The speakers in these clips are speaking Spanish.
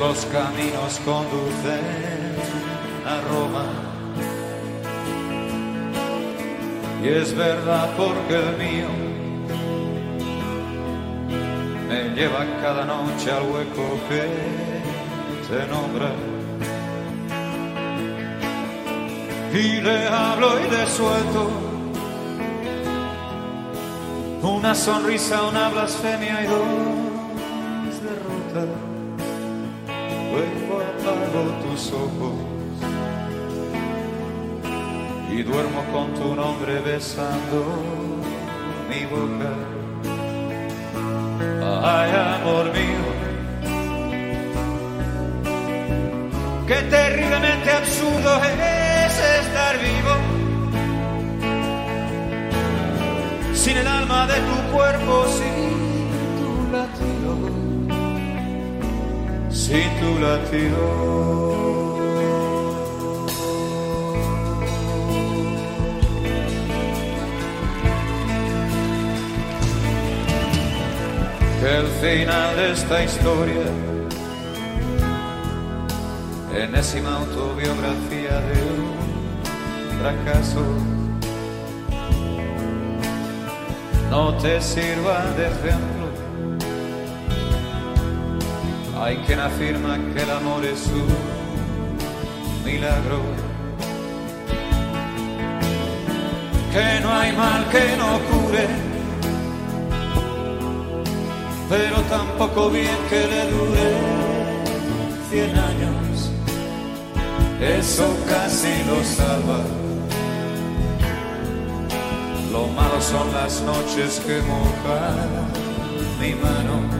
Los caminos conducen a Roma. Y es verdad porque el mío me lleva cada noche al hueco que te nombra. Y le hablo y le suelto una sonrisa, una blasfemia y dos derrotas. Luego apago tus ojos y duermo con tu nombre besando mi boca. Ay, amor mío, qué terriblemente absurdo es estar vivo. sin el alma de tu cuerpo, sin sin tu latido. Que el final de esta historia, enésima autobiografía de un fracaso, no te sirva de ejemplo. Hay quien afirma que el amor es un milagro, que no hay mal que no cure, pero tampoco bien que le dure cien años, eso casi lo salva. Lo malo son las noches que mojan mi mano.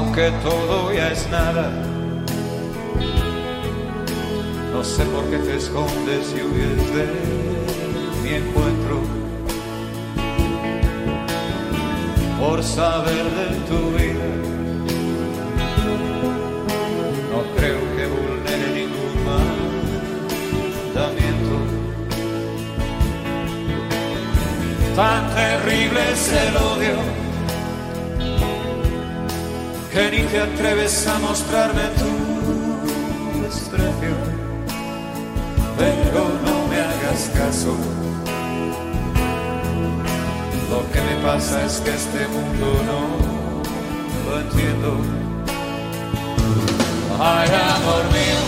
Aunque todo ya es nada. No sé por qué te escondes y huyes de mi encuentro. Por saber de tu vida, no creo que vulnere ningún mandamiento. Tan terrible es el odio que ni te atreves a mostrarme tu desprecio, pero no me hagas caso. Lo que me pasa es que este mundo no lo entiendo. Ay, amor mío,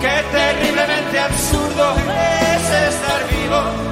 qué terriblemente absurdo es estar vivo.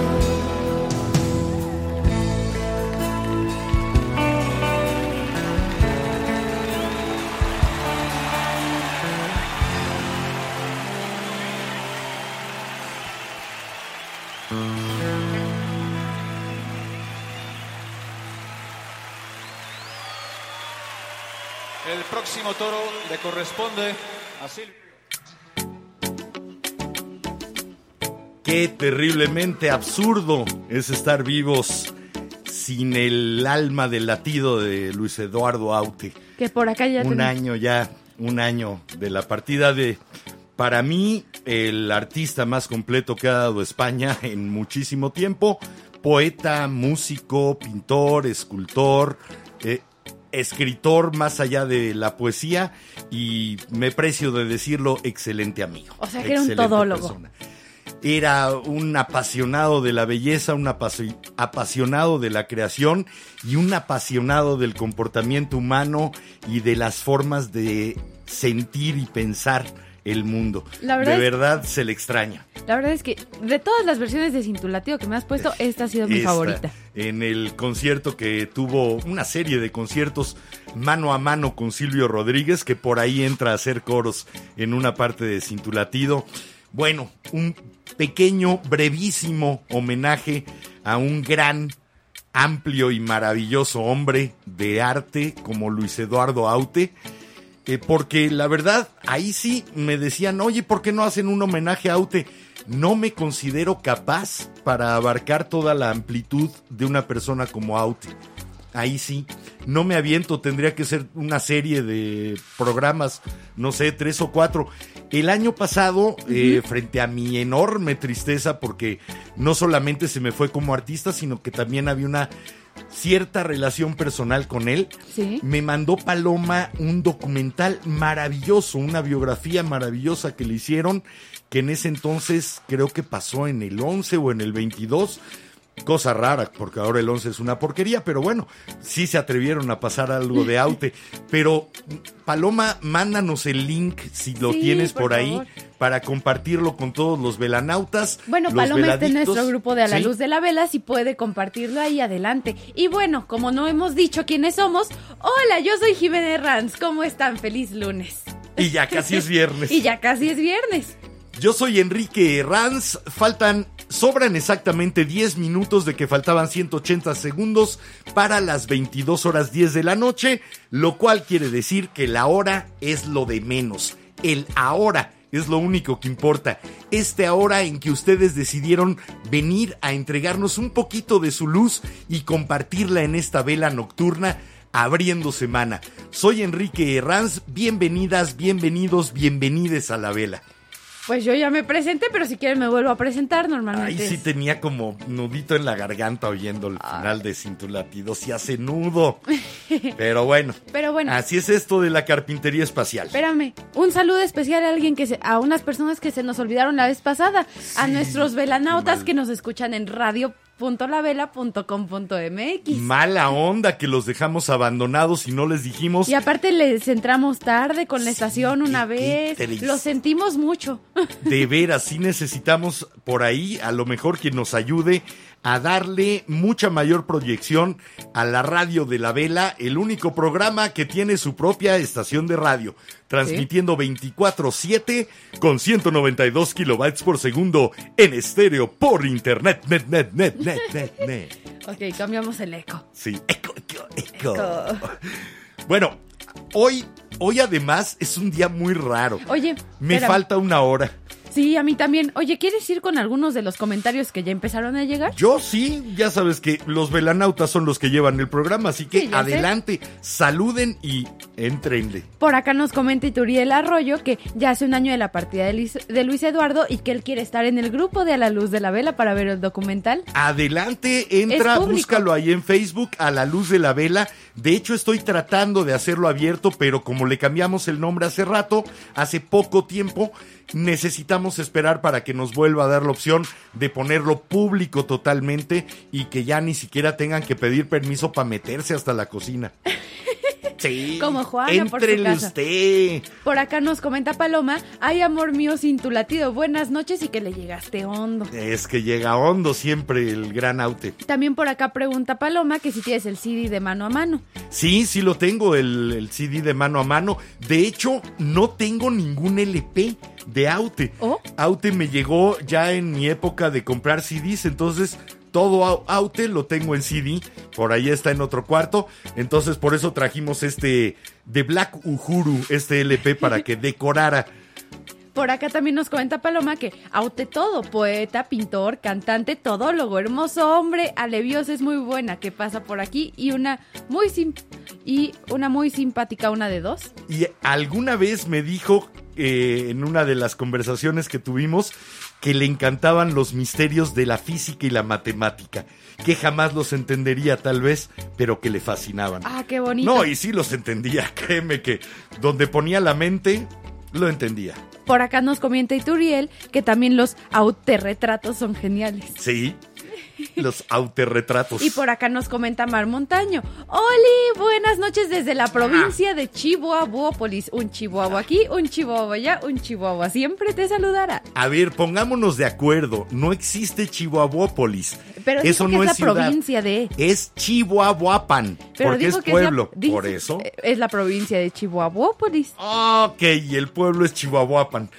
Próximo toro le corresponde a Silvio. Qué terriblemente absurdo es estar vivos sin el alma del latido de Luis Eduardo Aute. Que por acá ya Un año ya, un año de la partida de, para mí, el artista más completo que ha dado España en muchísimo tiempo. Poeta, músico, pintor, escultor, eh, escritor más allá de la poesía y me precio de decirlo, excelente amigo. O sea, que era un todólogo. persona. Era un apasionado de la belleza, un apasi- apasionado de la creación y un apasionado del comportamiento humano y de las formas de sentir y pensar el mundo. La verdad de es- verdad se le extraña. La verdad es que de todas las versiones de Cintulatio que me has puesto, esta ha sido mi Esta, favorita. En el concierto que tuvo una serie de conciertos mano a mano con Silvio Rodríguez, que por ahí entra a hacer coros en una parte de Cintulatido. Bueno, un pequeño, brevísimo homenaje a un gran, amplio y maravilloso hombre de arte como Luis Eduardo Aute. Eh, porque la verdad, ahí sí me decían, oye, ¿por qué no hacen un homenaje a Aute? No me considero capaz para abarcar toda la amplitud de una persona como Aute. Ahí sí, no me aviento, tendría que ser una serie de programas, no sé, tres o cuatro. El año pasado, eh, frente a mi enorme tristeza, porque no solamente se me fue como artista, sino que también había una cierta relación personal con él, Sí. me mandó Paloma un documental maravilloso, una biografía maravillosa que le hicieron, que en ese entonces creo que pasó en el 11 o en el 22. Cosa rara, porque ahora el 11 es una porquería, pero bueno, sí se atrevieron a pasar algo de Aute. Pero, Paloma, mándanos el link, si lo Sí, tienes por por, ahí, favor. para compartirlo con todos los velanautas. Bueno, los Paloma está en nuestro grupo de A la Sí. Luz de la Vela, si puede compartirlo ahí adelante. Y bueno, como no hemos dicho quiénes somos, hola, yo soy Jiménez Ranz, ¿cómo están? Feliz lunes. Y ya casi es viernes. Y ya casi es viernes. Yo soy Enrique Herranz. Faltan, sobran exactamente 10 minutos de que faltaban 180 segundos para las 22 horas 10 de la noche, lo cual quiere decir que la hora es lo de menos. El ahora es lo único que importa. Este ahora en que ustedes decidieron venir a entregarnos un poquito de su luz y compartirla en esta vela nocturna abriendo semana. Soy Enrique Herranz. Bienvenidas, bienvenidos, bienvenides a la vela. Pues yo ya me presenté, pero si quieren me vuelvo a presentar Ahí normalmente. sí es- tenía como nudito en la garganta oyendo el final de Cintulatido. Sí hace nudo. Pero bueno. Pero bueno. Así es esto de la carpintería espacial. Espérame, un saludo especial a alguien que se, a unas personas que se nos olvidaron la vez pasada, a nuestros velanautas que nos escuchan en radio.lavela.com.mx. Mala onda que los dejamos abandonados y no les dijimos. Y aparte les entramos tarde con la estación una vez. Lo sentimos mucho. De veras, sí necesitamos por ahí a lo mejor quien nos ayude a darle mucha mayor proyección a la radio de la vela, el único programa que tiene su propia estación de radio, transmitiendo 24/7 con 192 kilobytes por segundo en estéreo por internet. Net, net, net, net, net, net. ok, cambiamos el eco. Sí, eco, eco, eco. Bueno, hoy, hoy además es un día muy raro. Oye, Me espérame. falta una hora. Sí, a mí también. Oye, ¿quieres ir con algunos de los comentarios que ya empezaron a llegar? Yo sí, ya sabes que los velanautas son los que llevan el programa, así que Sí, ya sé. adelante, saluden y entrenle. Por acá nos comenta Ituriel Arroyo que ya hace un año de la partida de Luis, Eduardo y que él quiere estar en el grupo de A la Luz de la Vela para ver el documental. Adelante, entra, búscalo ahí en Facebook a la luz de la vela. De hecho, estoy tratando de hacerlo abierto, pero como le cambiamos el nombre hace rato, hace poco tiempo, necesitamos esperar para que nos vuelva a dar la opción de ponerlo público totalmente y que ya ni siquiera tengan que pedir permiso para meterse hasta la cocina. Sí. Como Juana por su Éntrele casa. usted. Por acá nos comenta Paloma, ay amor mío sin tu latido, buenas noches y que le llegaste hondo. Es que llega hondo siempre el gran aute. También por acá pregunta Paloma que si tienes el CD de mano a mano. Sí, sí lo tengo, el, el CD de mano a mano. De hecho, no tengo ningún LP de Aute. ¿Oh? Aute me llegó ya en mi época de comprar CDs, entonces todo Au- Aute lo tengo en CD. Por ahí está en otro cuarto. Entonces por eso trajimos este de Black Uhuru, este LP para que decorara. Por acá también nos comenta Paloma que aute todo, poeta, pintor, cantante, todólogo, hermoso hombre, Alevios es muy buena, que pasa por aquí y una muy sim y una muy simpática, una de dos. Y alguna vez me dijo eh, en una de las conversaciones que tuvimos que le encantaban los misterios de la física y la matemática, que jamás los entendería tal vez, pero que le fascinaban. Ah, qué bonito. no, y sí los entendía, créeme que donde ponía la mente, lo entendía. Por acá nos comenta Ituriel que también los autorretratos son geniales. Sí, los autorretratos. Y por acá nos comenta Mar Montaño. Oli, buenas noches desde la provincia de Chihuahuópolis. Un chihuahua aquí, un chihuahua allá, un chihuahua siempre te saludará. A ver, pongámonos de acuerdo, no existe Chihuahuópolis. Pero Eso no que es es la ciudad. provincia de... Es Chihuahuapan, Pero porque dijo es que pueblo, es la, por eso. Es la provincia de Chihuahuópolis. Ok, y el pueblo es Chihuahuapan.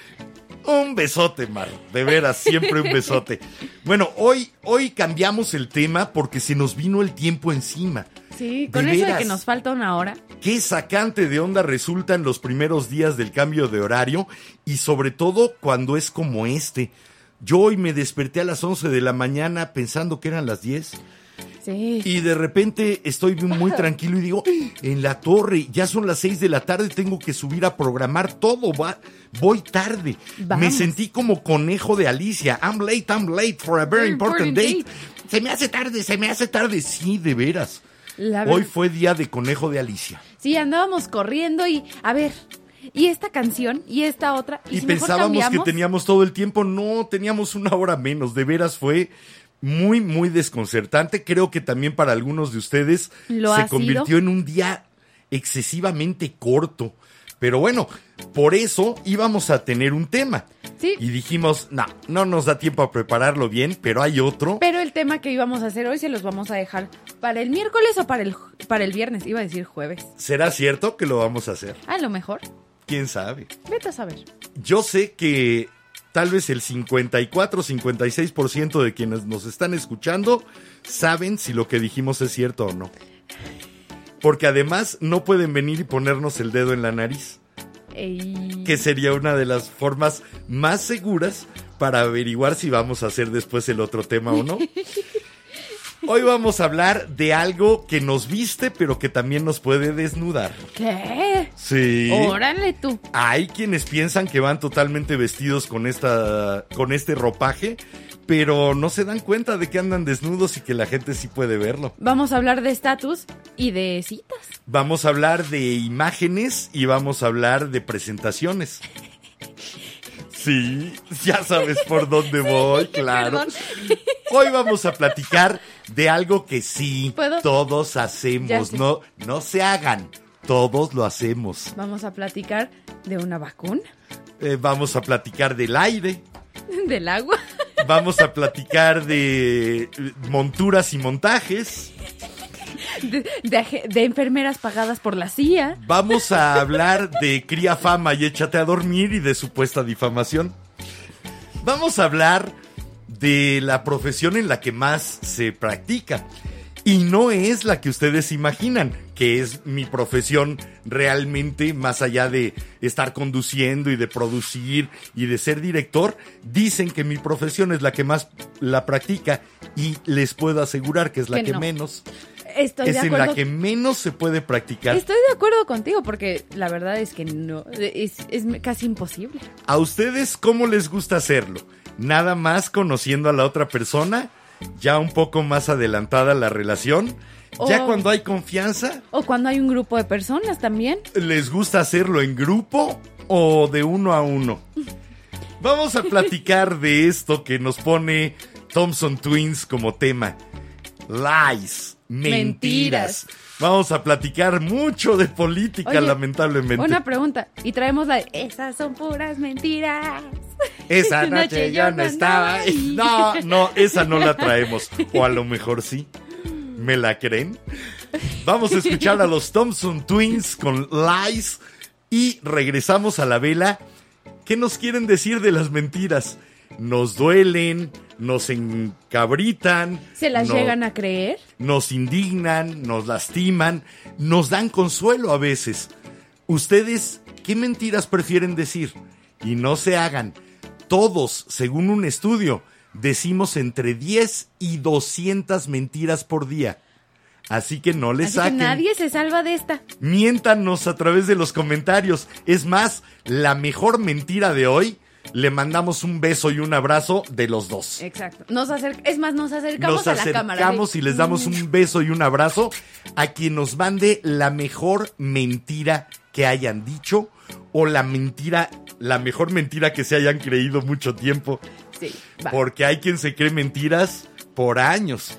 Un besote, Mar. De veras, siempre un besote. Bueno, hoy, hoy cambiamos el tema porque se nos vino el tiempo encima. Sí, De con eso de veras. que nos falta una hora. Qué sacante de onda resultan los primeros días del cambio de horario y sobre todo cuando es como este. Yo hoy me desperté a las 11 de la mañana pensando que eran las 10 Sí. y de repente estoy muy tranquilo y digo, en la torre, ya son las 6 de la tarde, tengo que subir a programar todo, va, voy tarde. Vamos. Me sentí como conejo de Alicia. I'm late, I'm late for a very important date. Se me hace tarde, se me hace tarde. Sí, de veras. La Hoy fue día de conejo de Alicia. Sí, andábamos corriendo y, a ver, y esta canción y esta otra. Y, Y si mejor pensábamos que teníamos todo el tiempo. No, teníamos una hora menos. De veras fue muy, muy desconcertante. Creo que también para algunos de ustedes ¿Lo se convirtió sido? en un día excesivamente corto. Pero bueno, por eso íbamos a tener un tema. Sí. Y dijimos, no, no nos da tiempo a prepararlo bien, pero hay otro. Pero el tema que íbamos a hacer hoy se los vamos a dejar para el miércoles o para el, para el viernes. Iba a decir jueves. ¿Será cierto que lo vamos a hacer? A lo mejor. ¿Quién sabe? Vete a saber. Yo sé que tal vez el 54-56% de quienes nos están escuchando saben si lo que dijimos es cierto o no. Porque además no pueden venir y ponernos el dedo en la nariz, Ey. que sería una de las formas más seguras para averiguar si vamos a hacer después el otro tema o no. Hoy vamos a hablar de algo que nos viste, pero que también nos puede desnudar. ¿Qué? Sí. Órale tú. Hay quienes piensan que van totalmente vestidos con esta con este ropaje, pero no se dan cuenta de que andan desnudos y que la gente sí puede verlo. Vamos a hablar de estatus y de citas. Vamos a hablar de imágenes y vamos a hablar de presentaciones. Sí, ya sabes por dónde voy, claro. perdón. Hoy vamos a platicar de algo que sí ¿Puedo? todos hacemos, no no se hagan, todos lo hacemos. Vamos a platicar de una vacuna, Eh, vamos a platicar del aire, del agua, Vamos a platicar de monturas y montajes. De, de aje- de enfermeras pagadas por la CIA. Vamos a hablar de cría fama y échate a dormir y de supuesta difamación. Vamos a hablar de la profesión en la que más se practica. Y no es la que ustedes imaginan, que es mi profesión realmente, más allá de estar conduciendo y de producir y de ser director, dicen que mi profesión es la que más la practica y les puedo asegurar que es la Que que, no. menos. Estoy es de en la que menos se puede practicar. Estoy de acuerdo contigo porque la verdad es que no, es, es casi imposible. ¿A ustedes cómo les gusta hacerlo? ¿Nada más conociendo a la otra persona? ¿Ya un poco más adelantada la relación? ¿Ya O- cuando hay confianza? O cuando hay un grupo de personas también. ¿Les gusta hacerlo en grupo o de uno a uno? Vamos a platicar de esto que nos pone Thompson Twins como tema. Lies, mentiras. Mentiras. Vamos a platicar mucho de política, Oye, lamentablemente. Una pregunta. Y traemos la de, esas son puras mentiras. Esa Esa noche yo no estaba. ahí. No, no, esa no la traemos. O a lo mejor sí. ¿Me la creen? Vamos a escuchar a los Thompson Twins con Lies y regresamos a la vela. ¿Qué nos quieren decir de las mentiras? Nos duelen, nos encabritan. ¿Se las no- llegan a creer? nos indignan, nos lastiman, nos dan consuelo a veces. ¿Ustedes qué mentiras prefieren decir? Y no se hagan. Todos, según un estudio, decimos entre 10 y 200 mentiras por día. Así que no les Así que saquen. nadie se salva de esta. Miéntanos a través de los comentarios. Es más, la mejor mentira de hoy, le mandamos un beso y un abrazo de los dos. Exacto. Nos acer- es más, nos acercamos Nos a la cámara. acercamos ¿sí? y les damos un beso y un abrazo a quien nos mande la mejor mentira que hayan dicho o la mentira, la mejor mentira que se hayan creído mucho tiempo. Sí, va. Porque hay quien se cree mentiras por años.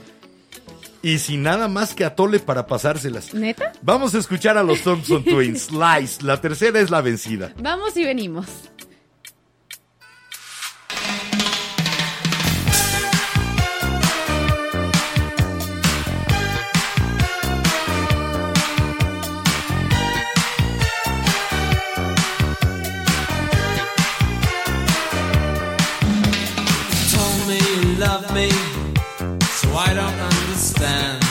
Y sin nada más que atole para pasárselas. ¿Neta? Vamos a escuchar a los Thompson Twins. Lies. La tercera es la vencida. Vamos y venimos. Love me, so I don't understand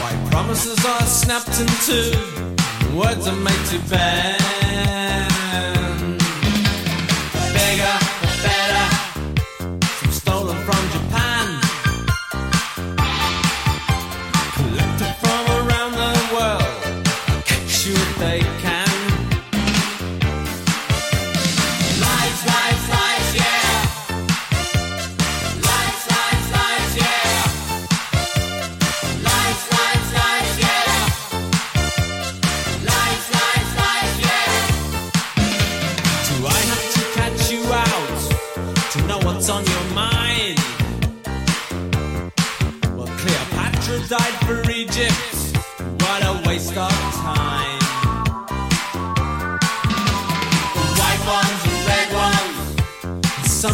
why promises are snapped in two, words are made to bend.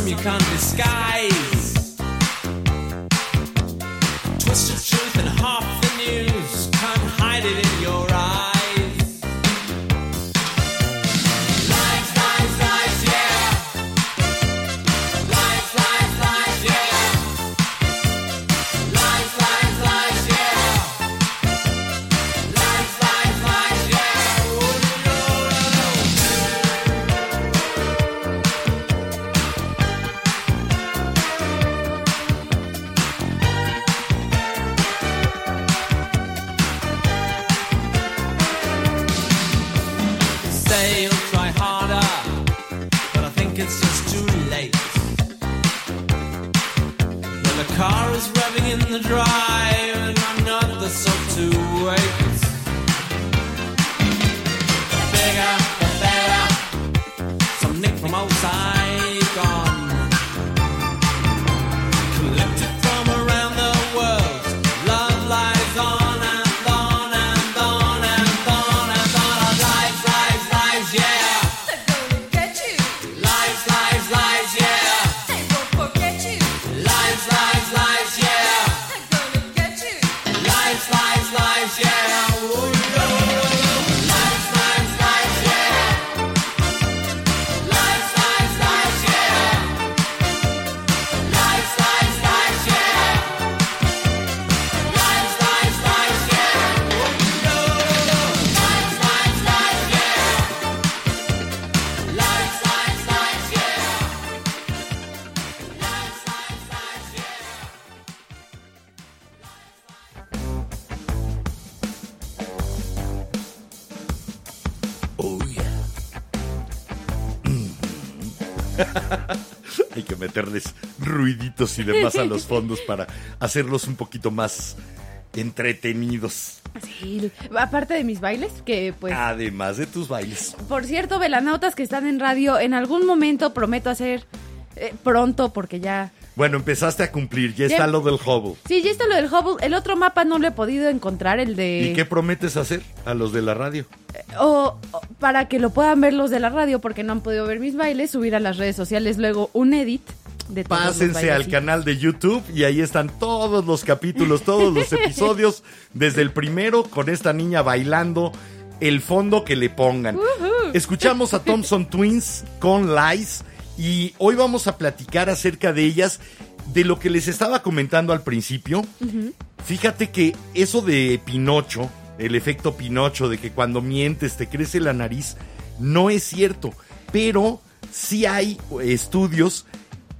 Some you can't disguise. Twisted truth and half the news, can't hide it meterles ruiditos y demás a los fondos para hacerlos un poquito más entretenidos. Sí, aparte de mis bailes, que pues... Además de tus bailes. Por cierto, velanautas que están en radio, en algún momento prometo hacer eh, pronto, porque ya... Bueno, empezaste a cumplir, ya está Ya- lo del Hubble. Sí, ya está lo del Hubble. El otro mapa no lo he podido encontrar, el de... ¿Y qué prometes hacer a los de la radio? O, o para que lo puedan ver los de la radio, porque no han podido ver mis bailes, subir a las redes sociales luego un edit de Pásense al canal de YouTube y ahí están todos los capítulos, todos los episodios, desde el primero con esta niña bailando, el fondo que le pongan. Escuchamos a Thompson Twins con Lies y hoy vamos a platicar acerca de ellas, de lo que les estaba comentando al principio. Fíjate que eso de Pinocho, el efecto Pinocho, de que cuando mientes te crece la nariz, no es cierto, pero sí hay estudios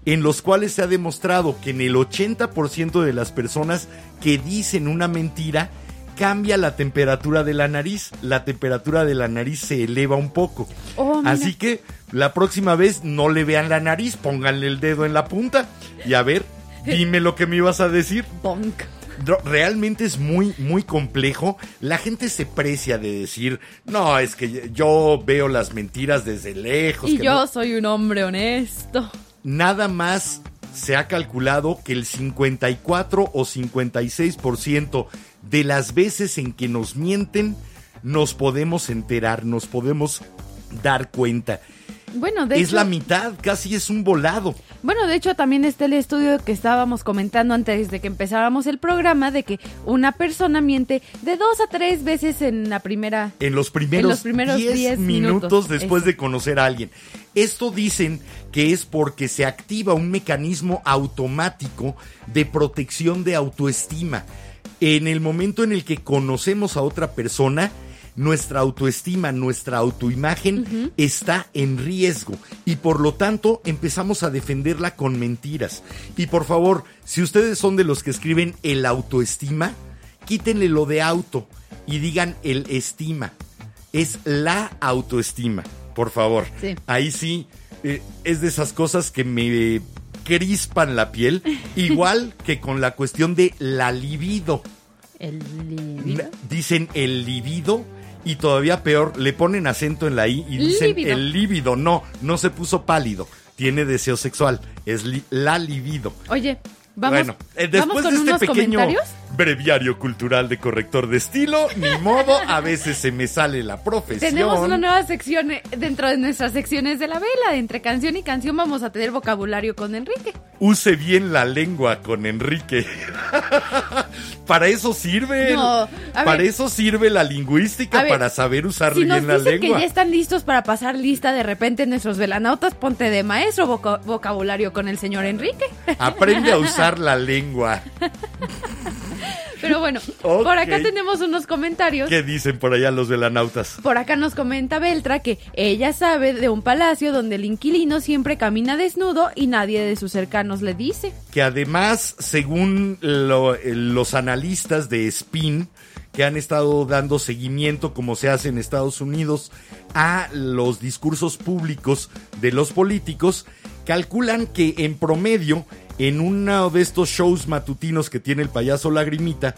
en los cuales se ha demostrado que en el 80% de las personas que dicen una mentira cambia la temperatura de la nariz, la temperatura de la nariz se eleva un poco. Oh. Así que la próxima vez no le vean la nariz, pónganle el dedo en la punta y a ver, dime lo que me ibas a decir. Bonk. Realmente es muy, muy complejo. La gente se precia de decir, no, es que yo veo las mentiras desde lejos. Y que yo no". soy un hombre honesto. Nada más se ha calculado que el 54 o 56% de las veces en que nos mienten, nos podemos enterar, nos podemos dar cuenta. Bueno, de es hecho, la mitad, casi es un volado. bueno, de hecho también está el estudio que estábamos comentando antes de que empezáramos el programa de que una persona miente de dos a tres veces en la primera. en los primeros, En los primeros 10 10 minutos, minutos, después eso. de conocer a alguien. Esto dicen que es porque se activa un mecanismo automático de protección de autoestima. En el momento en el que conocemos a otra persona, nuestra autoestima, nuestra autoimagen está en riesgo y por lo tanto empezamos a defenderla con mentiras. Y por favor, si ustedes son de los que escriben el autoestima, quítenle lo de auto y digan el estima. Es la autoestima, por favor. Sí. Ahí sí eh, es de esas cosas que me crispan la piel, igual que con la cuestión de la libido. El libido. Dicen el libido y todavía peor, le ponen acento en la I y dicen el líbido. No, no se puso pálido, tiene deseo sexual, es li- la libido. Oye, vamos, bueno, eh, después de este pequeño breviario cultural de corrector de estilo, ni modo, a veces se me sale la profesión. Tenemos una nueva sección eh, dentro de nuestras secciones de la vela. Entre canción y canción vamos a tener vocabulario con Enrique. Use bien la lengua con Enrique. para eso sirve. No, para ver. eso sirve la lingüística, ver, para saber usar Si nos bien la dicen que lengua. ya están listos para pasar lista de repente nuestros velanautas, ponte de maestro voca- vocabulario con el señor Enrique. Aprende a usar la lengua. Pero bueno, por acá tenemos unos comentarios. ¿Qué dicen por allá los velanautas? Por acá nos comenta Beltra que ella sabe de un palacio donde el inquilino siempre camina desnudo y nadie de sus cercanos le dice. Que además, según lo- eh, los analistas de Spin, que han estado dando seguimiento, como se hace en Estados Unidos, a los discursos públicos de los políticos, calculan que en promedio, en uno de estos shows matutinos que tiene el payaso Lagrimita,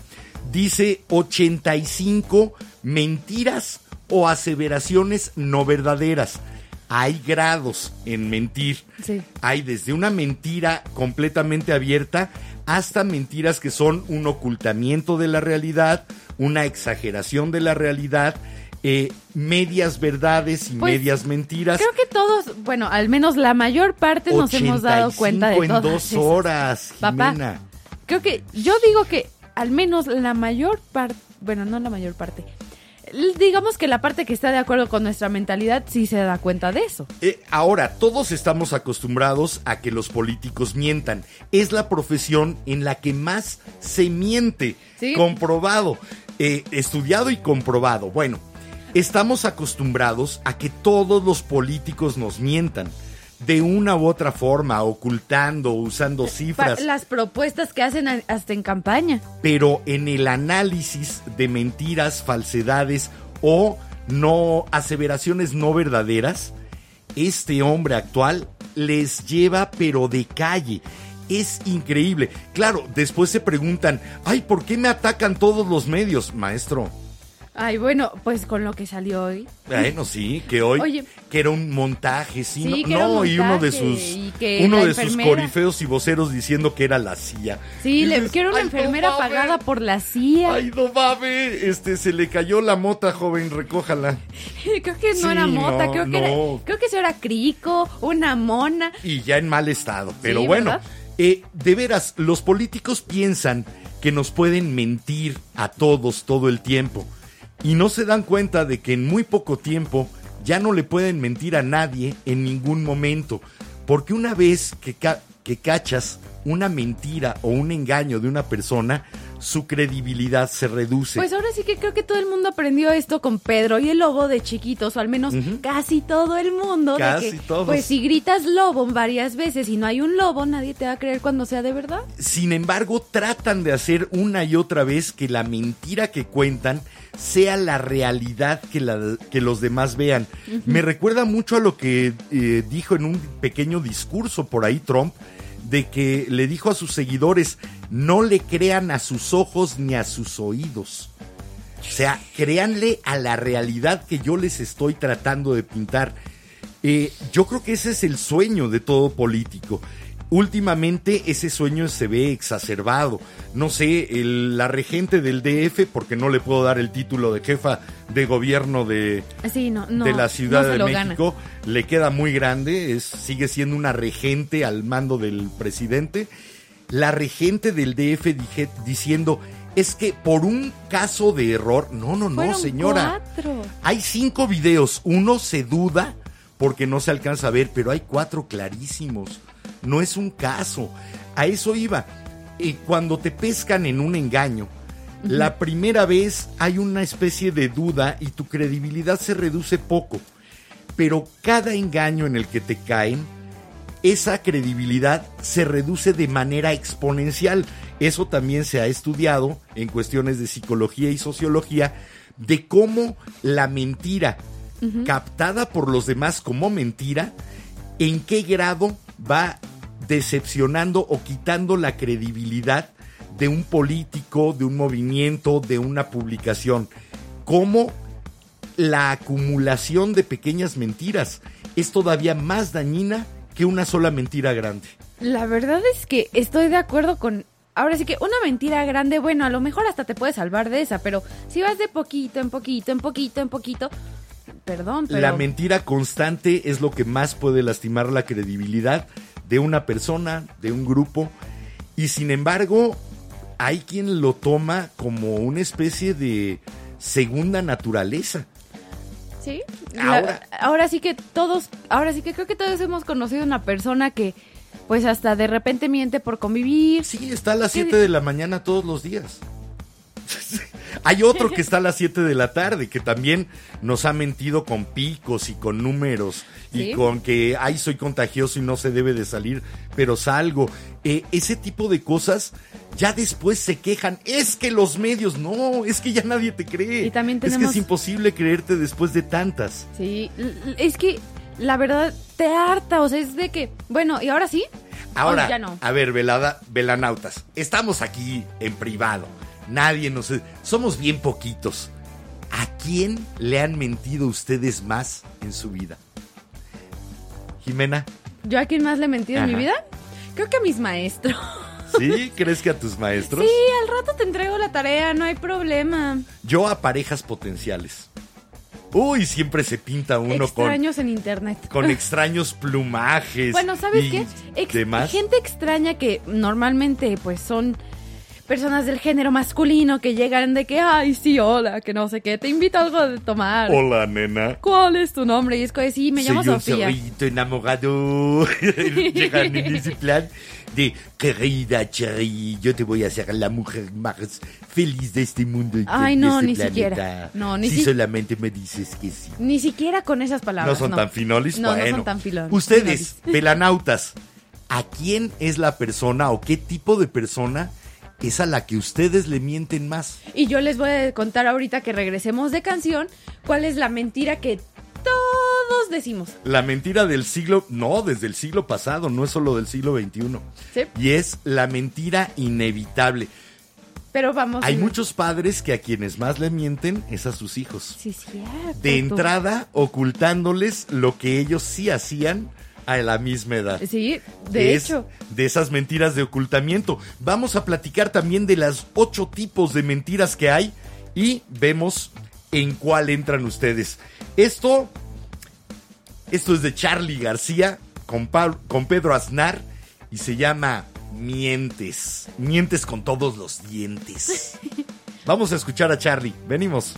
dice 85 mentiras o aseveraciones no verdaderas. Hay grados en mentir. Sí. Hay desde una mentira completamente abierta hasta mentiras que son un ocultamiento de la realidad, una exageración de la realidad, eh, medias verdades y Pues, medias mentiras. Creo que todos, bueno, al menos la mayor parte nos hemos dado cuenta de 85 todas en dos esas. horas, Papá, Jimena. Creo que yo digo que al menos la mayor parte, bueno, no la mayor parte. Digamos que la parte que está de acuerdo con nuestra mentalidad sí se da cuenta de eso. Eh, ahora, todos estamos acostumbrados a que los políticos mientan. Es la profesión en la que más se miente. Sí. Comprobado. Eh, estudiado y comprobado. Bueno, estamos acostumbrados a que todos los políticos nos mientan. De una u otra forma, ocultando, usando cifras. las propuestas que hacen hasta en campaña. pero en el análisis de mentiras, falsedades o no aseveraciones no verdaderas, este hombre actual les lleva pero de calle. Es increíble. Claro, después se preguntan, ay, ¿por qué me atacan todos los medios, maestro? Ay, bueno, pues con lo que salió hoy. Bueno, sí, que hoy Oye. que era un montaje, sí, Sí, no, que era un no, y uno de sus que uno de sus corifeos y voceros diciendo que era la CIA. Sí, le Dices, quiero una "Ay, no enfermera mames". pagada por la CIA. Ay, no mames, este se le cayó la mota, joven, recójala. creo que no Sí, era mota, no, creo que no. era, creo que eso era crico, una mona. y ya en mal estado. Pero Sí, bueno, eh, de veras, los políticos piensan que nos pueden mentir a todos todo el tiempo y no se dan cuenta de que en muy poco tiempo ya no le pueden mentir a nadie en ningún momento, porque una vez que, ca- que cachas una mentira o un engaño de una persona, su credibilidad se reduce. Pues ahora sí que creo que todo el mundo aprendió esto con Pedro y el lobo de chiquitos, o al menos casi todo el mundo. de Casi que, todos. Pues si gritas lobo varias veces y no hay un lobo, nadie te va a creer cuando sea de verdad. Sin embargo, tratan de hacer una y otra vez que la mentira que cuentan sea la realidad que, la- que los demás vean. Me recuerda mucho a lo que eh, dijo en un pequeño discurso por ahí Trump, de que le dijo a sus seguidores, no le crean a sus ojos ni a sus oídos. O sea, créanle a la realidad que yo les estoy tratando de pintar. Eh, yo creo que ese es el sueño de todo político. Últimamente ese sueño se ve exacerbado. No sé, el- la regente del DF, porque no le puedo dar el título de jefa de gobierno de, Sí, no, no. de la Ciudad no de gana. México, le queda muy grande, es, sigue siendo una regente al mando del presidente. La regente del DF dije- diciendo, es que por un caso de error, no, no, no, señora. cuatro. Hay cinco videos, uno se duda porque no se alcanza a ver, pero hay cuatro clarísimos. No es un caso. A eso iba. Y cuando te pescan en un engaño, la primera vez hay una especie de duda y tu credibilidad se reduce poco. Pero cada engaño en el que te caen, esa credibilidad se reduce de manera exponencial. Eso también se ha estudiado en cuestiones de psicología y sociología, de cómo la mentira captada por los demás como mentira, en qué grado va decepcionando o quitando la credibilidad de un político, de un movimiento, de una publicación. Cómo la acumulación de pequeñas mentiras es todavía más dañina que una sola mentira grande. La verdad es que estoy de acuerdo con... Ahora sí que una mentira grande, bueno, a lo mejor hasta te puedes salvar de esa, pero si vas de poquito en poquito, en poquito, en poquito, perdón, pero... La mentira constante es lo que más puede lastimar la credibilidad de una persona, de un grupo, y sin embargo hay quien lo toma como una especie de segunda naturaleza. Sí. La- Ahora- ahora sí que todos, ahora sí que creo que todos hemos conocido una persona que pues hasta de repente miente por convivir. Sí, está a las ¿Qué 7 di- de la mañana todos los días. Hay otro que está a las 7 de la tarde, que también nos ha mentido con picos y con números y con que, ay, soy contagioso y no se debe de salir, pero salgo. Eh, ese tipo de cosas ya después se quejan. Es que los medios, no, es que ya nadie te cree. Y también Es que es imposible creerte después de tantas. Sí, es que la verdad te harta, o sea, es de que, bueno, y ahora sí. Ahora, Oh, ya no. a ver, velada, velanautas, estamos aquí en privado. Nadie nos... Somos bien poquitos. ¿A quién le han mentido ustedes más en su vida? Jimena, ¿Yo a quién más le he mentido en mi vida? Creo que a mis maestros. ¿sí? ¿Crees que a tus maestros? Sí, al rato te entrego la tarea, no hay problema. Yo a parejas potenciales. Uy, siempre se pinta uno con, Extraños en internet. con extraños plumajes. Bueno, ¿sabes y qué? Ex- demás. gente extraña que normalmente pues son personas del género masculino que llegan de que, ay, sí, hola, que no sé qué, te invito a algo de tomar. Hola, nena. ¿Cuál es tu nombre? Y es que sí, me llamo Soy un Sofía. zorrito enamorado. Llegan en ese plan de querida Cherry, yo te voy a hacer la mujer más feliz de este mundo. y Ay, de no, este ni planeta. siquiera. No, ni si si- solamente me dices que sí. Ni siquiera con esas palabras. No son tan finolis, No, bueno. no son tan filo- Ustedes, finolis. pelanautas, ¿a quién es la persona o qué tipo de persona es a la que ustedes le mienten más? Y yo les voy a contar ahorita que regresemos de canción cuál es la mentira que todos decimos. La mentira del siglo, no, desde el siglo pasado, no es solo del siglo XXI. Sí. Y es la mentira inevitable. Pero vamos. Hay a- muchos padres que a quienes más le mienten es a sus hijos. Sí, cierto. De entrada, ocultándoles lo que ellos sí hacían a la misma edad. Sí, de es hecho. de esas mentiras de ocultamiento. Vamos a platicar también de las ocho tipos de mentiras que hay y vemos en cuál entran ustedes. Esto, esto es de Charlie García con, con Pedro Aznar y se llama Mientes. Mientes con todos los dientes. Vamos a escuchar a Charlie. Venimos.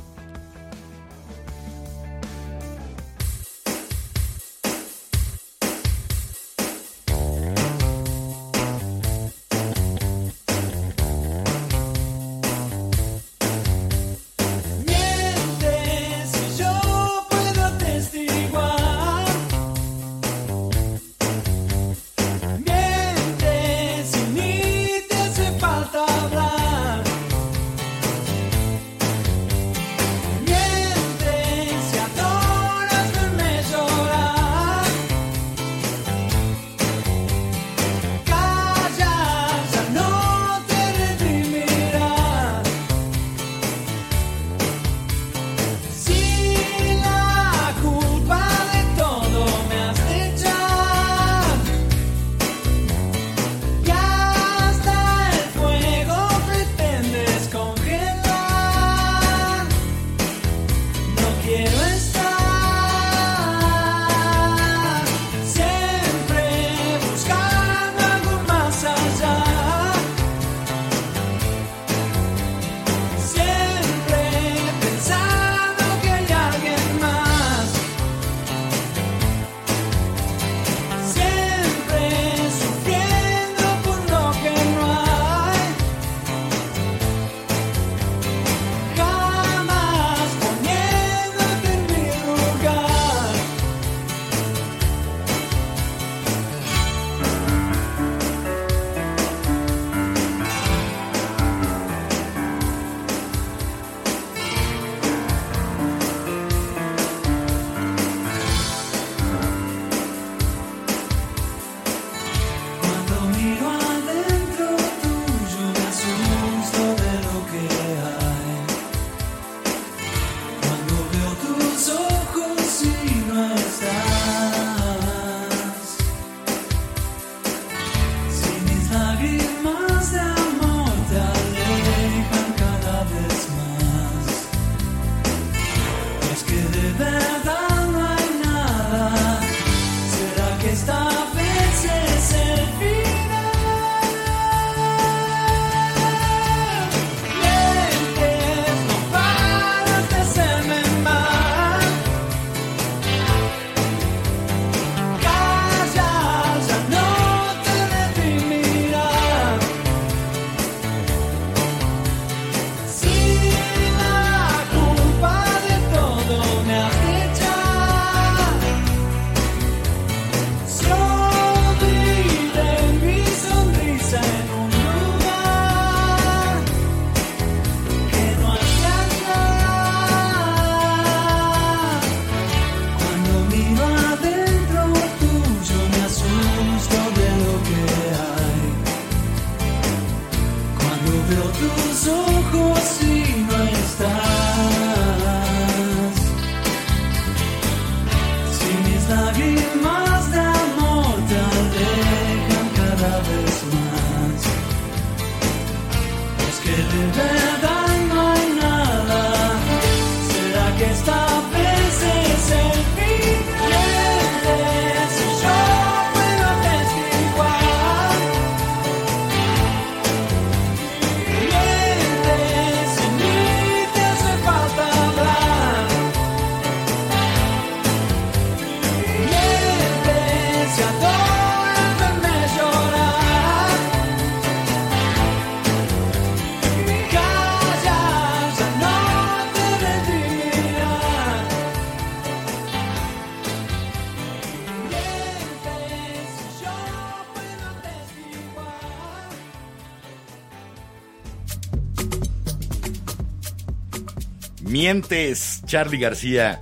Charlie García.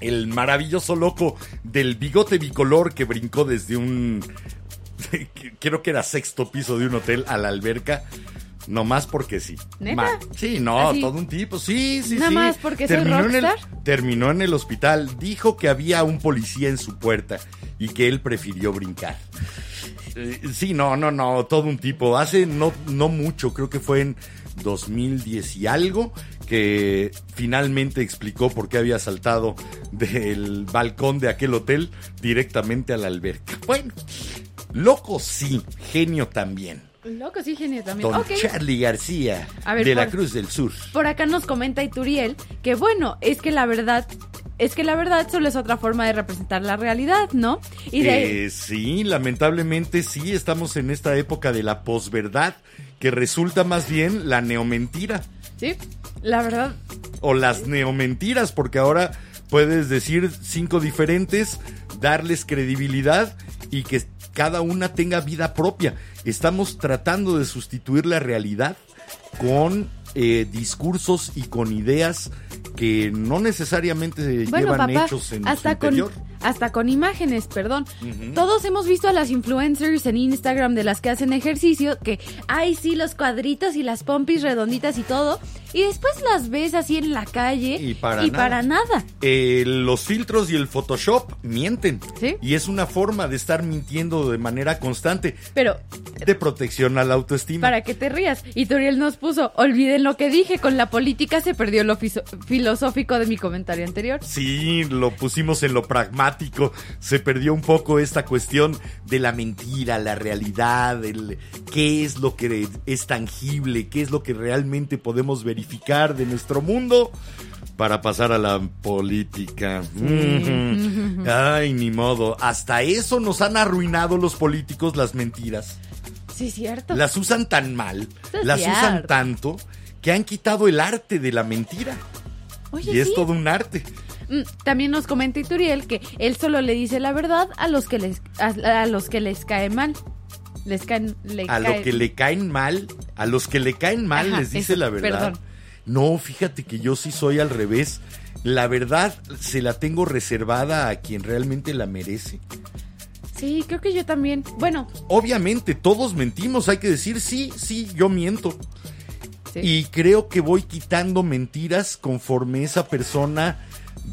el maravilloso loco del bigote bicolor que brincó desde un creo que era sexto piso de un hotel a la alberca. No más porque sí. ¿Neta? sí, no, ¿Así? todo un tipo. Sí, sí, ¿Nada sí. más porque soy en el, terminó en el hospital. Dijo que había un policía en su puerta y que él prefirió brincar. Eh, Sí, no, no, no, todo un tipo. Hace no, no mucho, creo que fue en 2010 y algo, que finalmente explicó por qué había saltado del balcón de aquel hotel directamente a la alberca. Bueno, loco sí, genio también. Loco, sí, genio también. Don. Charlie García, ver, de la Cruz del Sur. Por acá nos comenta Ituriel que bueno, es que la verdad, es que la verdad solo es otra forma de representar la realidad, ¿no? Y de Eh, sí, lamentablemente sí, estamos en esta época de la posverdad, que resulta más bien la neomentira. sí, la verdad, o las neomentiras, porque ahora puedes decir cinco diferentes, darles credibilidad y que cada una tenga vida propia. Estamos tratando de sustituir la realidad con eh, discursos y con ideas que no necesariamente bueno, llevan papá, hechos en su hasta con interior. hasta con imágenes, perdón. Todos hemos visto a las influencers en Instagram de las que hacen ejercicio que ay, sí, los cuadritos y las pompis redonditas y todo, y después las ves así en la calle Y para nada. para nada. Eh, los filtros y el Photoshop mienten. Sí. Y es una forma de estar mintiendo de manera constante, Pero de protección a la autoestima. Para que te rías. Y Turiel nos puso, olviden lo que dije, con la política se perdió lo filosófico de mi comentario anterior. Sí, lo pusimos en lo pragmático. Se perdió un poco esta cuestión de la mentira, la realidad, el qué es lo que es tangible, qué es lo que realmente podemos verificar de nuestro mundo para pasar a la política. Ujú. Ay, ni modo. Hasta eso nos han arruinado los políticos las mentiras. Sí, cierto. Las usan tan mal, es las usan tanto que han quitado el arte de la mentira. Oye, Y es sí. todo un arte. Mm, También nos comenta Ituriel que él solo le dice la verdad a los que les, a, a los que les cae mal. Les caen, le a cae- lo que le caen mal, a los que le caen mal Ajá, les dice eso, la verdad. perdón. No, fíjate que yo sí soy al revés. La verdad se la tengo reservada a quien realmente la merece. Sí, creo que yo también. Bueno, Obviamente, todos mentimos, hay que decir sí, sí, yo miento. sí. Y creo que voy quitando mentiras conforme esa persona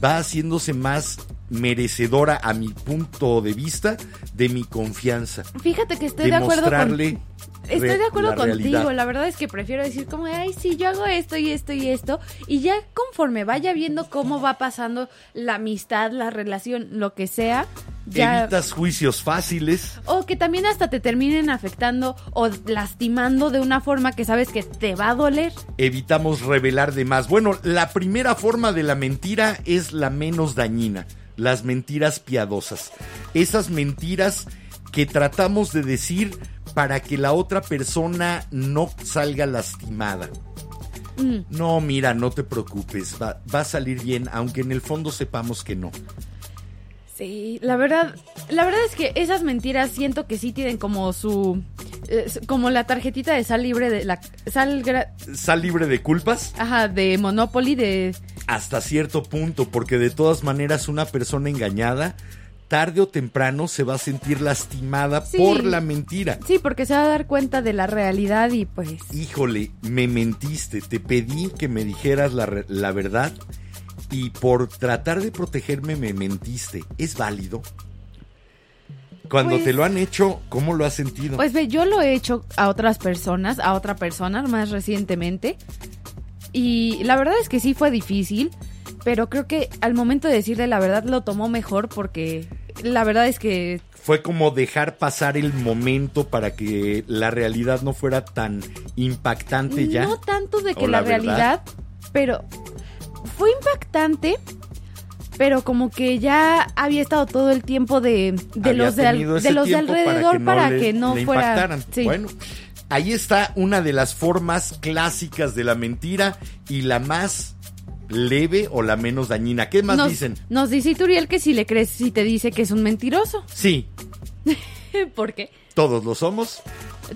va haciéndose más merecedora a mi punto de vista de mi confianza. fíjate que estoy de de acuerdo con... Estoy de acuerdo la contigo, realidad. la verdad es que prefiero decir como, ay, sí, yo hago esto y esto y esto, y ya conforme vaya viendo cómo va pasando la amistad, la relación, lo que sea, ya... Evitas juicios fáciles. O que también hasta te terminen afectando o lastimando de una forma que sabes que te va a doler. evitamos revelar de más. Bueno, la primera forma de la mentira es la menos dañina, las mentiras piadosas. Esas mentiras que tratamos de decir para que la otra persona no salga lastimada. Mm, No, mira, no te preocupes, va, va a salir bien, aunque en el fondo sepamos que no. sí, la verdad, la verdad es que esas mentiras siento que sí tienen como su... eh, como la tarjetita de sal libre de la... Sal... gra- Sal libre de culpas Ajá, de Monopoly, de... hasta cierto punto, porque de todas maneras una persona engañada, tarde o temprano se va a sentir lastimada Sí. por la mentira. Sí, porque se va a dar cuenta de la realidad y pues... híjole, me mentiste, te pedí que me dijeras la, la verdad y por tratar de protegerme me mentiste. ¿Es válido? Cuando Pues- te lo han hecho, ¿cómo lo has sentido? Pues ve, yo lo he hecho a otras personas, a otra persona más recientemente. Y la verdad es que sí fue difícil, pero creo que al momento de decirle la verdad lo tomó mejor porque la verdad es que Fue como dejar pasar el momento para que la realidad no fuera tan impactante ya. no tanto de que ¿O la, realidad, pero fue impactante. Pero como que ya había estado todo el tiempo de, de Había los de, al- los de alrededor para le- que no, le fuera impactaran. sí. Bueno, ahí está una de las formas clásicas de la mentira y la más leve o la menos dañina. ¿Qué más nos, dicen? Nos dice Ituriel que si le crees si te dice que es un mentiroso. Sí, ¿Por qué? todos lo somos.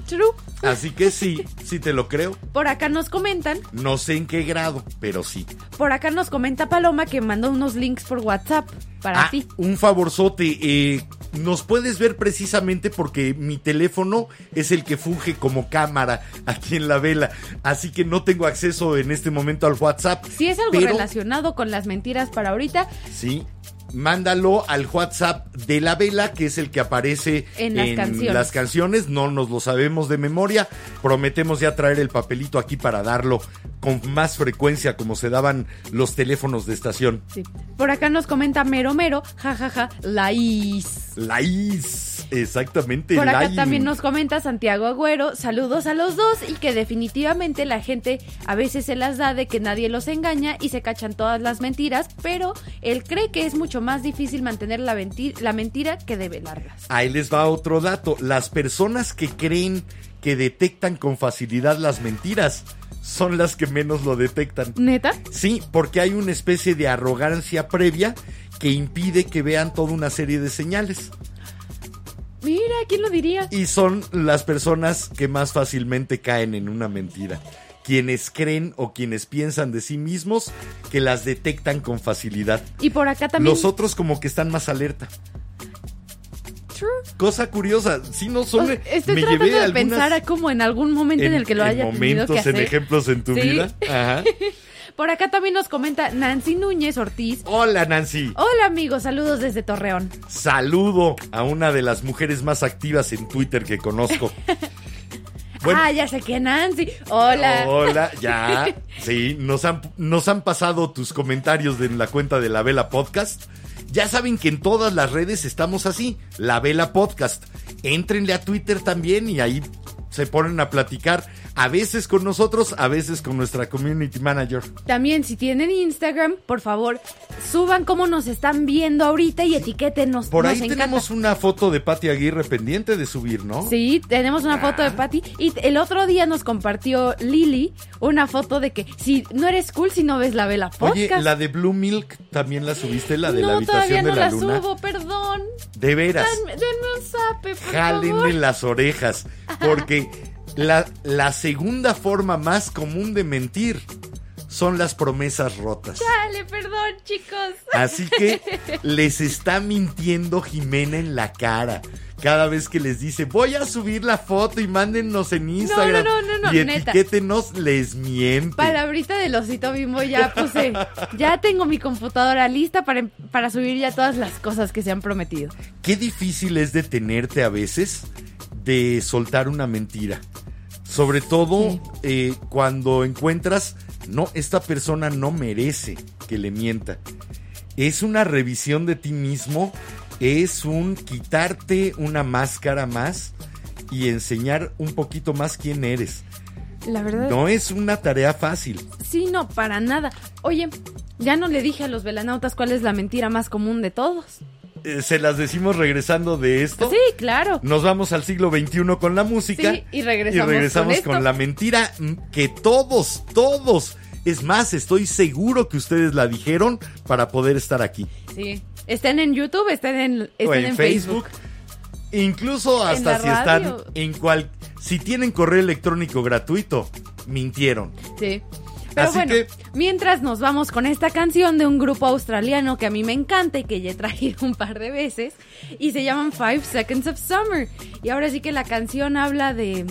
True. Así que sí, sí te lo creo. Por acá nos comentan, No sé en qué grado, pero sí. por acá nos comenta Paloma que mandó unos links por WhatsApp para Ah, ti. un favorzote. eh, nos puedes ver precisamente porque mi teléfono es el que funge como cámara aquí en la vela. Así que no tengo acceso en este momento al WhatsApp. Si es algo pero- relacionado con las mentiras para ahorita, Sí. Mándalo al WhatsApp de la vela, que es el que aparece En las canciones. las canciones. No nos lo sabemos de memoria. Prometemos ya traer el papelito aquí para darlo con más frecuencia, como se daban los teléfonos de estación. sí. Por acá nos comenta Mero Mero, jajaja, la is. Laís, exactamente. Por acá Laín. también nos comenta Santiago Agüero, saludos a los dos y que definitivamente la gente a veces se las da de que nadie los engaña y se cachan todas las mentiras, pero él cree que es mucho más difícil mantener la mentira que develarlas. Ahí les va otro dato. Las personas que creen que detectan con facilidad las mentiras son las que menos lo detectan. ¿Neta? Sí, porque hay una especie de arrogancia previa que impide que vean toda una serie de señales. Mira, ¿quién lo diría? Y son las personas que más fácilmente caen en una mentira. Quienes creen o quienes piensan de sí mismos que las detectan con facilidad. Y por acá también... Los otros como que están más alerta. Cosa curiosa, si no O son... sea, estoy me tratando llevé de algunas- pensar a como en algún momento en, el que lo haya tenido momentos, que hacer. en ejemplos en tu Sí. vida. Ajá. Por acá también nos comenta Nancy Núñez Ortiz. Hola Nancy. Hola amigos, saludos desde Torreón. Saludo a una de las mujeres más activas en Twitter que conozco. Bueno. Ah, ya sé que Nancy. Hola. Hola, ya. Sí, nos han, nos han pasado tus comentarios en la cuenta de La Vela Podcast. Ya saben que en todas las redes estamos así, La Vela Podcast. Éntrenle a Twitter también y ahí se ponen a platicar, a veces con nosotros, a veces con nuestra community manager. También si tienen Instagram, por favor, suban cómo nos están viendo ahorita y etiquétenos. Por Nos ahí encanta. tenemos una foto de Pati Aguirre pendiente de subir, ¿no? Sí, tenemos una foto Ah. de Patty y el otro día nos compartió Lili una foto de que si no eres cool si no ves la vela podcast. Oye, la de Blue Milk también la subiste, la de no, la todavía habitación no de la, la luna. subo, perdón. De veras. Denme un zape, por Jálenme favor. las orejas, porque la, la segunda forma más común de mentir son las promesas rotas. Dale, perdón, chicos. Así que les está mintiendo Jimena en la cara. Cada vez que les dice, voy a subir la foto y mándennos en Instagram. no, no, no, y neta. etiquétenos, les miente. Palabrita del osito bimbo ya puse. Ya tengo mi computadora lista para, para subir ya todas las cosas que se han prometido. Qué difícil es detenerte a veces de soltar una mentira. Sobre todo Sí. eh, cuando encuentras, no, esta persona no merece que le mienta. Es una revisión de ti mismo, es un quitarte una máscara más y enseñar un poquito más quién eres. La verdad. No es una tarea fácil. Sí, no, para nada. Oye, ya no le dije a los velanautas cuál es la mentira más común de todos. Eh, se las decimos regresando de esto. Sí, claro. Nos vamos al siglo XXI con la música. Sí, y regresamos Y regresamos con la mentira que todos, todos. Es más, estoy seguro que ustedes la dijeron para poder estar aquí. Sí. Estén en YouTube, estén en, o en, en Facebook. Incluso hasta si están en cual. Si tienen correo electrónico gratuito, mintieron. Sí. Pero Así bueno, que- mientras nos vamos con esta canción de un grupo australiano que a mí me encanta y que ya he traído un par de veces, y se llaman Five Seconds of Summer. Y ahora sí que la canción habla de...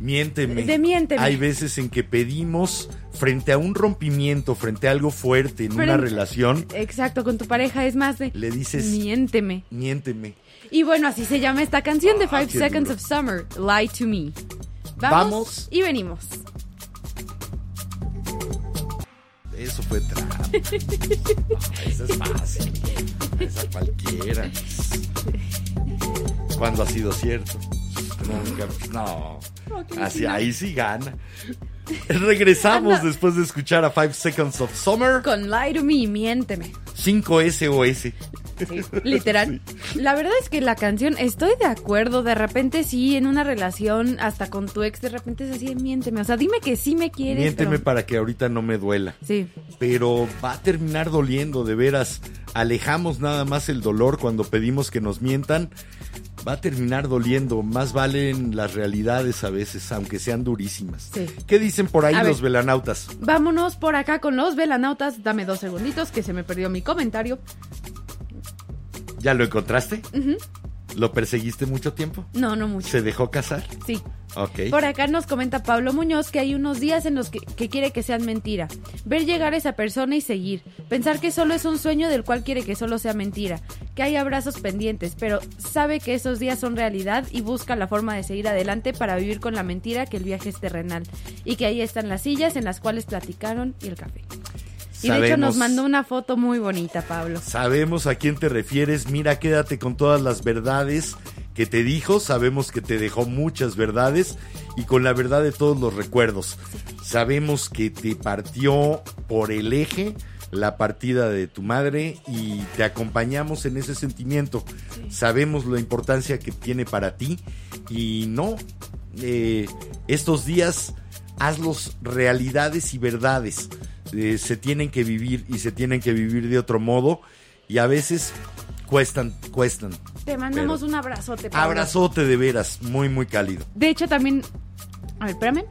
Miénteme. De miénteme. Hay veces en que pedimos, frente a un rompimiento, frente a algo fuerte en una relación, Exacto, con tu pareja es más de... le dices, Miénteme. miénteme. Y bueno, así se llama esta canción de Ah, Five Seconds duro. of Summer, Lie to Me. Vamos, Vamos. y venimos. Eso fue trampa. Esa es fácil. Esa cualquiera. Cuando ha sido cierto. Nunca. No. Así, ahí sí gana. Regresamos Anda. después de escuchar a Five Seconds of Summer. Con Lie to Me, miénteme. 5 SOS. Sí, literal. La verdad es que la canción, estoy de acuerdo, de repente sí, en una relación, hasta con tu ex, de repente es así, miénteme, o sea, dime que sí me quieres. Miénteme pero- para que ahorita no me duela. Sí, Pero va a terminar doliendo, de veras. Alejamos nada más el dolor cuando pedimos que nos mientan. Va a terminar doliendo. Más valen las realidades a veces, aunque sean durísimas. Sí. ¿Qué dicen por ahí A los ver. velanautas? vámonos por acá con los velanautas, dame dos segunditos que se me perdió mi comentario. ¿Ya lo encontraste? ¿Lo perseguiste mucho tiempo? No, no mucho. ¿Se dejó casar? Sí. Ok. Por acá nos comenta Pablo Muñoz que hay unos días en los que, que quiere que sean mentira. Ver llegar a esa persona y seguir. Pensar que solo es un sueño del cual quiere que solo sea mentira. Que hay abrazos pendientes, pero sabe que esos días son realidad y busca la forma de seguir adelante para vivir con la mentira que el viaje es terrenal. Y que ahí están las sillas en las cuales platicaron y el café. Y de hecho nos mandó una foto muy bonita, Pablo. Sabemos a quién te refieres. Mira, quédate con todas las verdades que te dijo. Sabemos que te dejó muchas verdades y con la verdad de todos los recuerdos. Sabemos que te partió por el eje la partida de tu madre y te acompañamos en ese sentimiento. Sabemos la importancia que tiene para ti y no, eh, estos días hazlos realidades y verdades. Eh, se tienen que vivir y se tienen que vivir de otro modo y a veces cuestan, cuestan. Te mandamos Pero- un abrazote, Pablo. Abrazote de veras, muy, muy cálido. De hecho también... A ver, espérame.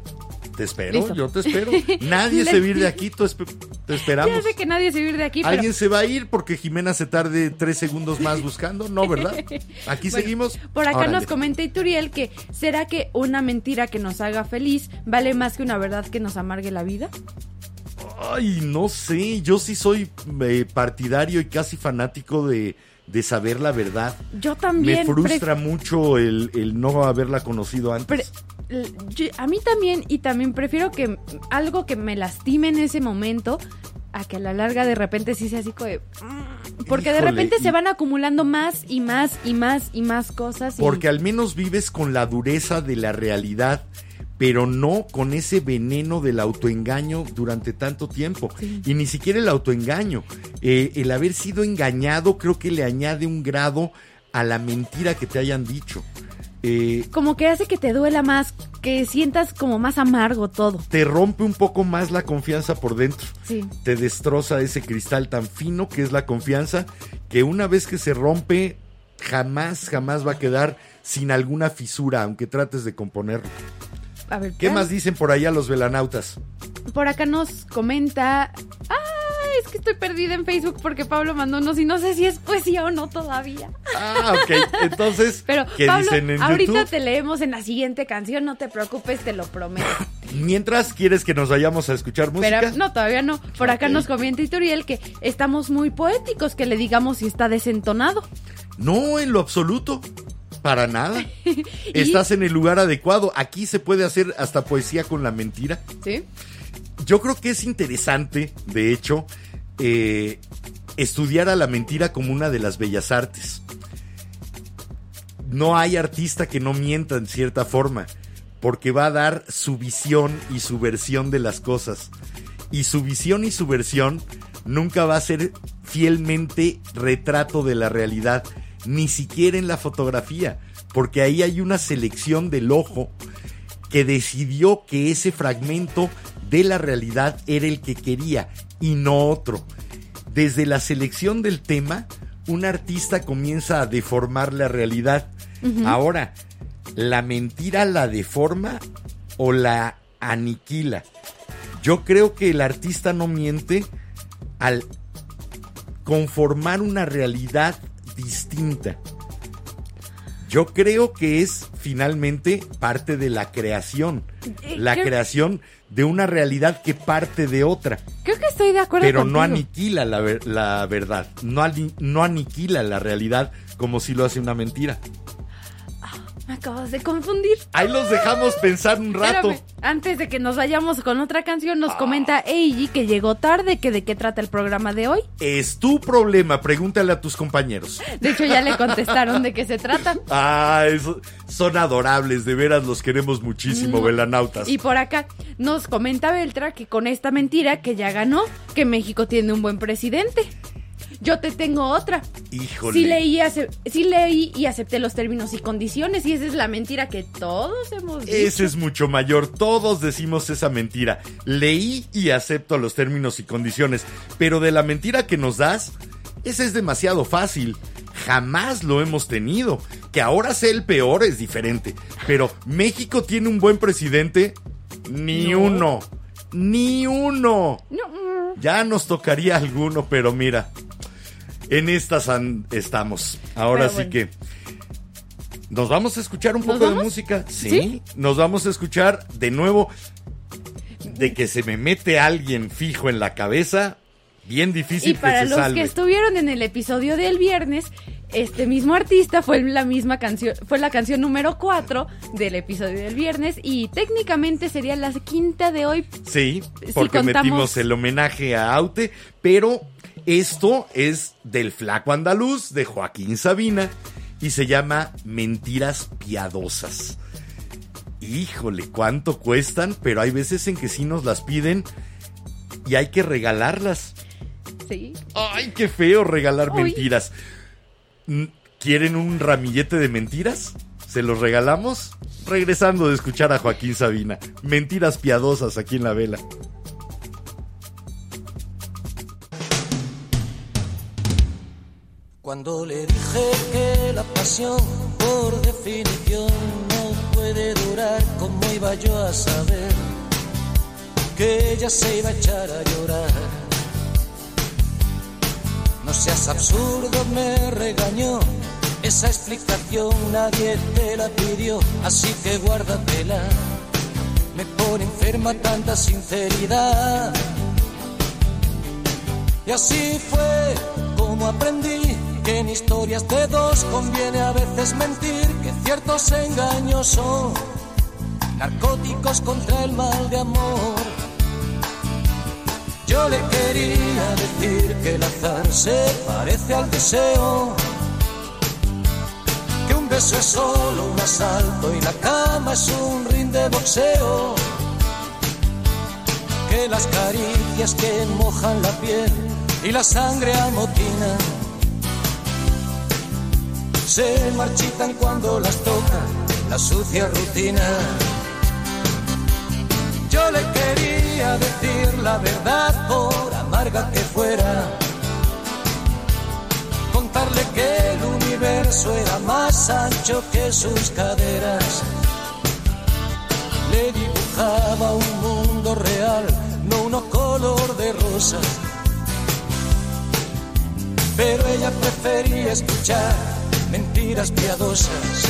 Te espero, Listo. yo te espero. Nadie se va a ir de aquí, te esperamos. Ya sé que nadie se va a ir de aquí, pero... ¿Alguien se va a ir porque Jimena se tarde tres segundos más buscando? No, ¿verdad? Aquí Bueno, seguimos. Por acá Órale. nos comenta Ituriel que ¿será que una mentira que nos haga feliz vale más que una verdad que nos amargue la vida? Ay, no sé, yo sí soy eh, partidario y casi fanático de, de saber la verdad. Yo también. Me frustra mucho el, el no haberla conocido antes. yo- a mí también y también prefiero que algo que me lastime en ese momento a que a la larga de repente sí sea así como de, mm, porque de repente y- se van acumulando más y más y más y más cosas y- Porque al menos vives con la dureza de la realidad, pero no con ese veneno del autoengaño durante tanto tiempo. Sí. Y ni siquiera el autoengaño. Eh, el haber sido engañado creo que le añade un grado a la mentira que te hayan dicho. Eh, como que hace que te duela más, que sientas como más amargo todo. te rompe un poco más la confianza por dentro. Sí. te destroza ese cristal tan fino que es la confianza, que una vez que se rompe, jamás, jamás va a quedar sin alguna fisura, aunque trates de componerlo. A ver, ¿Qué más dicen por allá los velanautas? Por acá nos comenta. ¡Ah! Es que estoy perdida en Facebook porque Pablo mandó unos y no sé si es poesía o no todavía. Ah, ok. Entonces, Pero, ¿qué Pablo, dicen en ahorita YouTube? te leemos en la siguiente canción, no te preocupes, te lo prometo. Mientras, ¿quieres que nos vayamos a escuchar música? Pero no, todavía no. Por acá nos comenta Ituriel que estamos muy poéticos, que le digamos si está desentonado. No, en lo absoluto. Para nada. Estás en el lugar adecuado. Aquí se puede hacer hasta poesía con la mentira. ¿Sí? Yo creo que es interesante, de hecho, eh, estudiar a la mentira como una de las bellas artes. No hay artista que no mienta en cierta forma, porque va a dar su visión y su versión de las cosas. Y su visión y su versión nunca va a ser fielmente retrato de la realidad, ni siquiera en la fotografía, porque ahí hay una selección del ojo que decidió que ese fragmento de la realidad era el que quería y no otro. Desde la selección del tema, un artista comienza a deformar la realidad. Ahora, ¿la mentira la deforma o la aniquila? Yo creo que el artista no miente al conformar una realidad distinta. Yo creo que es finalmente parte de la creación. Eh, La creo- creación de una realidad que parte de otra. Creo que estoy de acuerdo Pero no aniquila la, la verdad. No, no aniquila la realidad como si lo hace una mentira. Me acabas de confundir. Ahí los dejamos pensar un rato. Espérame, antes de que nos vayamos con otra canción, nos comenta Eiji que llegó tarde, que de qué trata el programa de hoy. Es tu problema, pregúntale a tus compañeros. De hecho, ya le contestaron de qué se trata. Ah, eso- son adorables, de veras los queremos muchísimo, velanautas. Y por acá nos comenta Beltra que con esta mentira que ya ganó, que México tiene un buen presidente. Yo te tengo otra. Híjole. Sí leí, y ace- sí leí y acepté los términos y condiciones y esa es la mentira que todos hemos dicho. Ese es mucho mayor. Todos decimos esa mentira. Leí y acepto los términos y condiciones. Pero de la mentira que nos das, esa es demasiado fácil. Jamás lo hemos tenido. Que ahora sea el peor es diferente. Pero México tiene un buen presidente. Ni No. uno. Ni uno. No, Ya nos tocaría alguno, pero mira. En estas estamos. Ahora sí que. ¿Nos vamos a escuchar un ¿Nos poco de música? ¿Sí? ¿Sí? Nos vamos a escuchar de nuevo. De que se me mete alguien fijo en la cabeza. Bien difícil Y para que se los salve. que estuvieron en el episodio del viernes, este mismo artista fue la misma canción, fue la canción número 4 del episodio del viernes y técnicamente sería la quinta de hoy. Sí, Si porque contamos- metimos el homenaje a Aute, pero esto es del flaco andaluz de Joaquín Sabina y se llama Mentiras Piadosas. Híjole, cuánto cuestan, pero hay veces en que sí nos las piden y hay que regalarlas. Sí. Ay, qué feo regalar Uy. mentiras. ¿Quieren un ramillete de mentiras? ¿Se los regalamos? Regresando de escuchar a Joaquín Sabina. Mentiras piadosas aquí en la vela. Cuando le dije que la pasión, por definición, no puede durar, ¿cómo iba yo a saber que ella se iba a echar a llorar? No seas absurdo, me regañó. Esa explicación nadie te la pidió, así que guárdatela. Me pone enferma tanta sinceridad. Y así fue como aprendí que en historias de dos conviene a veces mentir, que ciertos engaños son narcóticos contra el mal de amor. Yo le quería decir que el azar se parece al deseo, que un beso es solo un asalto y la cama es un ring de boxeo que las caricias que mojan la piel y la sangre amotinan se marchitan cuando las toca la sucia rutina. Yo le quería decir la verdad por amarga que fuera, contarle que el universo era más ancho que sus caderas le dibujaba un mundo real, no uno color de rosa. Pero ella prefería escuchar mentiras piadosas.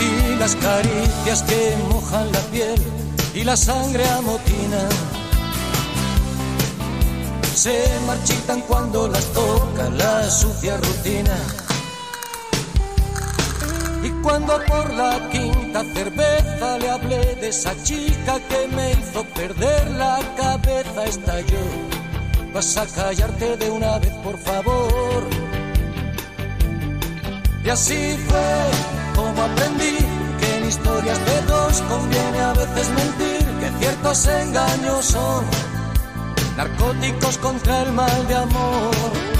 y las caricias que mojan la piel y la sangre amotina. Se marchitan cuando las toca la sucia rutina. Cuando por la quinta cerveza le hablé de esa chica que me hizo perder la cabeza, estalló. Vas a callarte de una vez, por favor. Y así fue como aprendí que en historias de dos conviene a veces mentir, que ciertos engaños son narcóticos contra el mal de amor.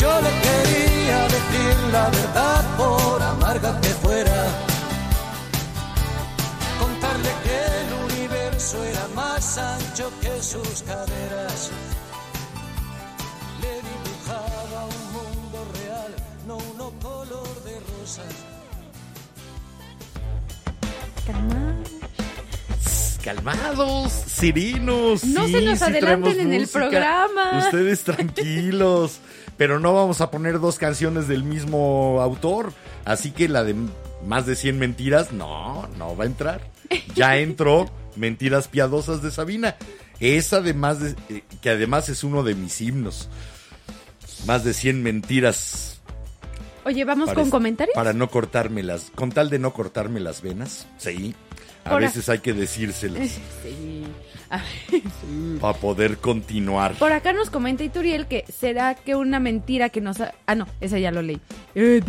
Yo le quería decir la verdad por amarga que fuera. Contarle que el universo era más ancho que sus caderas le dibujaba un mundo real, no uno color de rosas. Calmados, sirinos. No sí, se nos sí adelanten en el música. programa. Ustedes tranquilos. pero no vamos a poner dos canciones del mismo autor. Así que la de más de 100 mentiras, no, no va a entrar. Ya entró Mentiras Piadosas de Sabina. Esa además de, eh, que además es uno de mis himnos. Más de 100 mentiras Oye, vamos para, con comentarios. para no cortarme las, con tal de no cortarme las venas. Sí. A Por veces hay que decírselas Sí. Ah, para poder continuar. Por acá nos comenta Ituriel que será que una mentira que nos... ha- Ah, no, esa ya lo leí. Eh.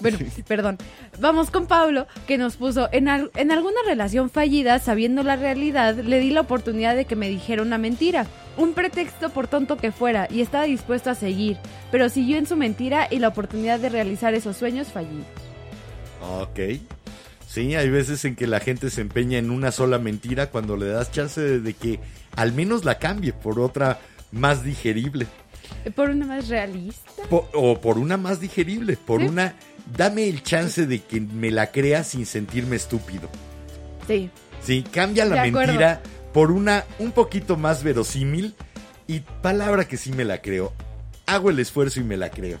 Bueno, perdón. Vamos con Pablo, que nos puso, en, al- en alguna relación fallida, sabiendo la realidad, le di la oportunidad de que me dijera una mentira. Un pretexto por tonto que fuera, y estaba dispuesto a seguir, pero siguió en su mentira y la oportunidad de realizar esos sueños fallidos. Ok. Sí, hay veces en que la gente se empeña en una sola mentira cuando le das chance de, de que al menos la cambie por otra más digerible. Por una más realista. O por una más digerible, por Sí. una... Dame el chance de que me la crea sin sentirme estúpido. Sí. Sí, cambia la De acuerdo. mentira por una un poquito más verosímil y palabra que sí me la creo. Hago el esfuerzo y me la creo.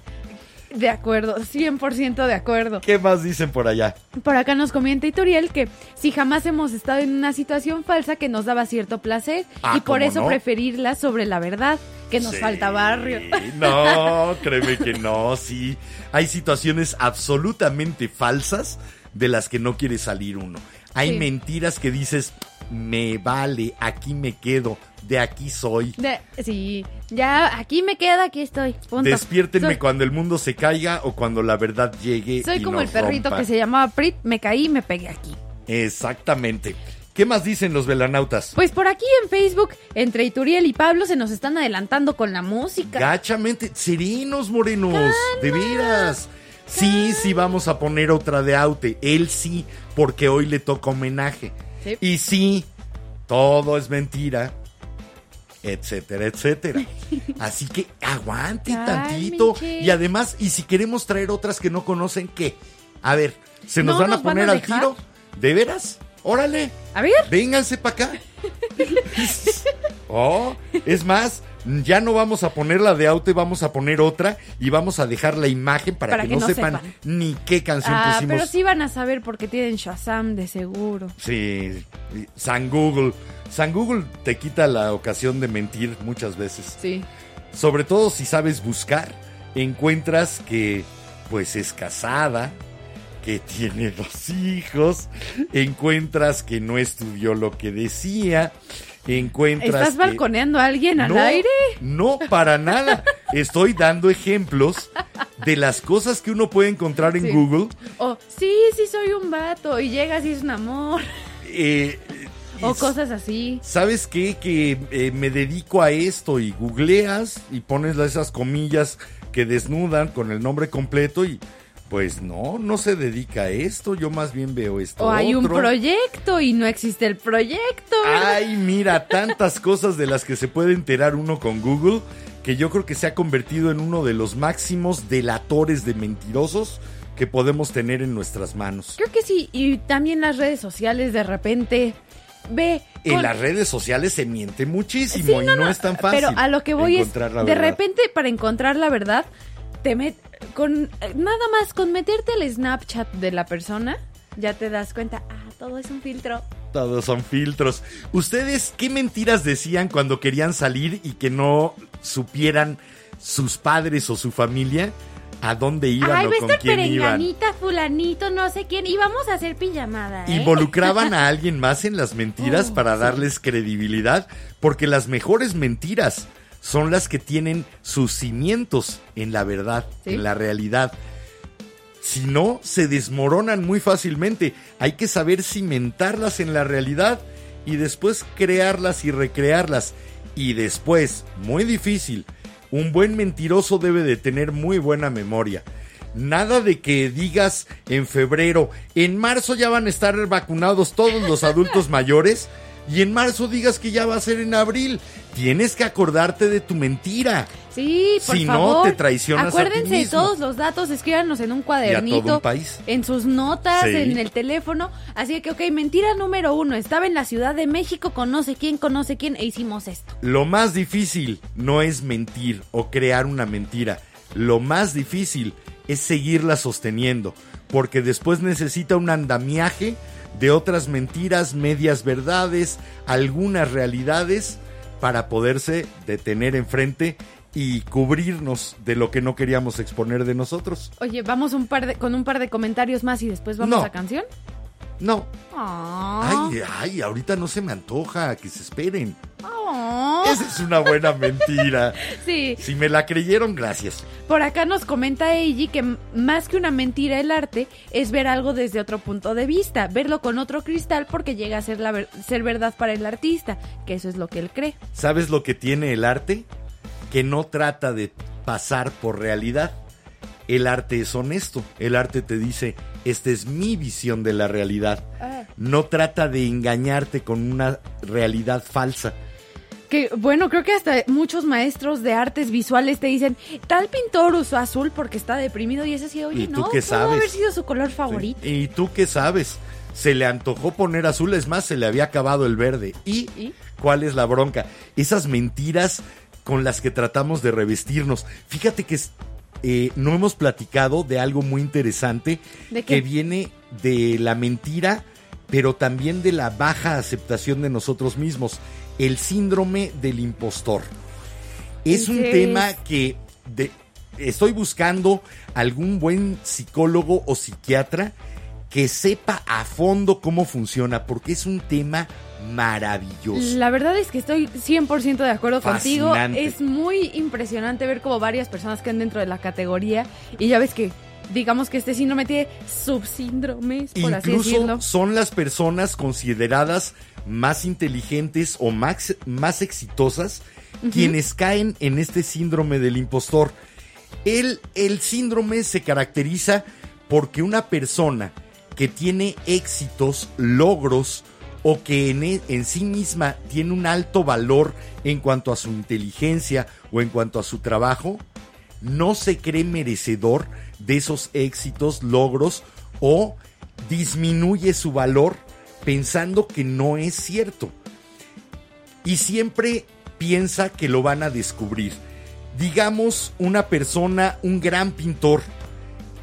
De acuerdo, 100% de acuerdo. ¿Qué más dicen por allá? Por acá nos comenta Ituriel que si jamás hemos estado en una situación falsa que nos daba cierto placer Ah, y por ¿cómo eso no? preferirla sobre la verdad, que nos Sí. falta barrio. No, créeme que no, sí. Hay situaciones absolutamente falsas de las que no quiere salir uno. Hay Sí. mentiras que dices, me vale, aquí me quedo, de aquí soy. De- sí, ya aquí me queda, aquí estoy. Punto. Despiértenme Soy, cuando el mundo se caiga o cuando la verdad llegue. soy y como el perrito rompa. que se llamaba Prit, me caí y me pegué aquí. Exactamente. ¿Qué más dicen los velanautas? Pues por aquí en Facebook, entre Ituriel y Pablo se nos están adelantando con la música. Gachamente, serenos morenos, de veras. Sí, sí, vamos a poner otra de Aute. Él sí, porque hoy le toca homenaje. Sí. Y sí, todo es mentira, etcétera, etcétera. Así que aguante tantito. Y además, y si queremos traer otras que no conocen, ¿qué? A ver, ¿se nos ¿No van a van poner a al dejar? tiro? ¿De veras? Órale. A ver, Vénganse para acá. Oh, es más, ya no vamos a poner la de Aute, vamos a poner otra y vamos a dejar la imagen para, Para que, que no, no sepan, sepan. ni qué canción ah, pusimos. pero sí van a saber porque tienen Shazam de seguro. Sí, San Google. San Google te quita la ocasión de mentir muchas veces. Sí. Sobre todo si sabes buscar, encuentras que pues es casada, que tiene dos hijos, encuentras que no estudió lo que decía, encuentras ¿Estás que- balconeando a alguien al no, aire? No, para nada. Estoy dando ejemplos de las cosas que uno puede encontrar en Sí. Google. O sí, sí soy un vato y llegas y es un amor. eh, O y cosas así. ¿Sabes qué? Que eh, me dedico a esto y googleas y pones esas comillas que desnudan con el nombre completo y pues no, no se dedica a esto, yo más bien veo esto. O hay un proyecto y no existe el proyecto. ¿verdad? Ay, mira, tantas cosas de las que se puede enterar uno con Google que yo creo que se ha convertido en uno de los máximos delatores de mentirosos que podemos tener en nuestras manos. Creo que sí. Y también las redes sociales de repente. Ve. En con- las redes sociales se miente muchísimo Sí, y no, es tan fácil. Pero a lo que voy es, encontrar la de repente para encontrar la verdad, te met con nada más con meterte al Snapchat de la persona, ya te das cuenta, ah, todo es un filtro. Todos son filtros. ¿Ustedes qué mentiras decían cuando querían salir y que no supieran sus padres o su familia a dónde iban Ay, o con quién iban? fulanito, no sé quién, y vamos a hacer pijamada, ¿eh? Involucraban a alguien más en las mentiras Oh, para darles credibilidad, porque las mejores mentiras son las que tienen sus cimientos en la verdad, Sí. en la realidad. Si no, se desmoronan muy fácilmente. Hay que saber cimentarlas en la realidad y después crearlas y recrearlas. Y después, muy difícil, un buen mentiroso debe de tener muy buena memoria. Nada de que digas en febrero, en marzo ya van a estar vacunados todos los adultos mayores y en marzo digas que ya va a ser en abril. Tienes que acordarte de tu mentira. Sí, por Si no, te traicionas a ti Acuérdense de mismo. todos los datos, escríbanos en un Y a cuadernito. todo un país. En sus notas, Sí. en el teléfono. Así que, ok, mentira número uno. Estaba en la Ciudad de México, conoce quién, conoce quién, e hicimos esto. Lo más difícil no es mentir o crear una mentira. Lo más difícil es seguirla sosteniendo, porque después necesita un andamiaje de otras mentiras, medias verdades, algunas realidades para poderse detener enfrente y cubrirnos de lo que no queríamos exponer de nosotros. Oye, vamos un par de, con un par de comentarios más y después vamos No. a canción. No, ay, ay, ahorita no se me antoja, que se esperen. Esa es una buena mentira. Sí, Si me la creyeron, gracias. por acá nos comenta Eiji que más que una mentira el arte es ver algo desde otro punto de vista, verlo con otro cristal porque llega a ser, la ver- ser verdad para el artista, que eso es lo que él cree. ¿Sabes lo que tiene el arte? Que no trata de pasar por realidad. El arte es honesto. El arte te dice, esta es mi visión de la realidad. No trata de engañarte con una realidad falsa. Que bueno, creo que hasta muchos maestros de artes visuales te dicen, tal pintor usó azul porque está deprimido y es así, oye, ¿Y tú no, qué sabes? haber sido su color favorito. ¿Y tú qué sabes? Se le antojó poner azul, es más, se le había acabado el verde. ¿Y, ¿Y? cuál es la bronca? Esas mentiras con las que tratamos de revestirnos. Fíjate que es- eh, no hemos platicado de algo muy interesante ¿De que viene de la mentira, pero también de la baja aceptación de nosotros mismos. El síndrome del impostor. Es un ¿Qué tema es? que de- estoy buscando algún buen psicólogo o psiquiatra que sepa a fondo cómo funciona, porque es un tema maravilloso. La verdad es que estoy 100% de acuerdo contigo. Es muy impresionante ver como varias personas quedan dentro de la categoría y ya ves que digamos que este síndrome tiene subsíndromes, por así decirlo. Incluso son las personas consideradas más inteligentes o más, más exitosas quienes caen en este síndrome del impostor. El, el síndrome se caracteriza porque una persona que tiene éxitos, logros o que en, e- en sí misma tiene un alto valor en cuanto a su inteligencia o en cuanto a su trabajo, no se cree merecedor de esos éxitos, logros o disminuye su valor pensando que no es cierto. Y siempre piensa que lo van a descubrir. Digamos una persona, un gran pintor,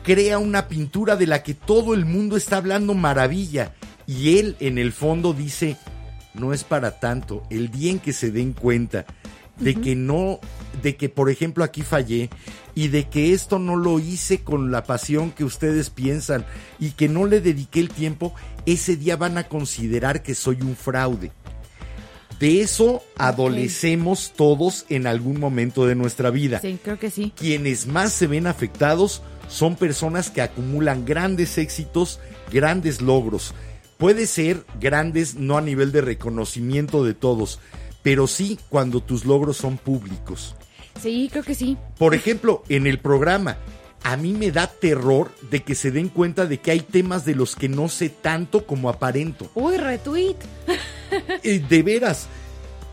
crea una pintura de la que todo el mundo está hablando maravilla y él en el fondo dice, no es para tanto, el día en que se den cuenta de que no, de que por ejemplo aquí fallé y de que esto no lo hice con la pasión que ustedes piensan y que no le dediqué el tiempo, ese día van a considerar que soy un fraude. De eso adolecemos todos en algún momento de nuestra vida Sí, creo que sí. quienes más se ven afectados son personas que acumulan grandes éxitos, grandes logros. Puede ser grandes no a nivel de reconocimiento de todos, pero sí cuando tus logros son públicos. Sí, creo que sí. Por ejemplo, en el programa, a mí me da terror de que se den cuenta de que hay temas de los que no sé tanto como aparento. Uy, retweet. Eh, de veras,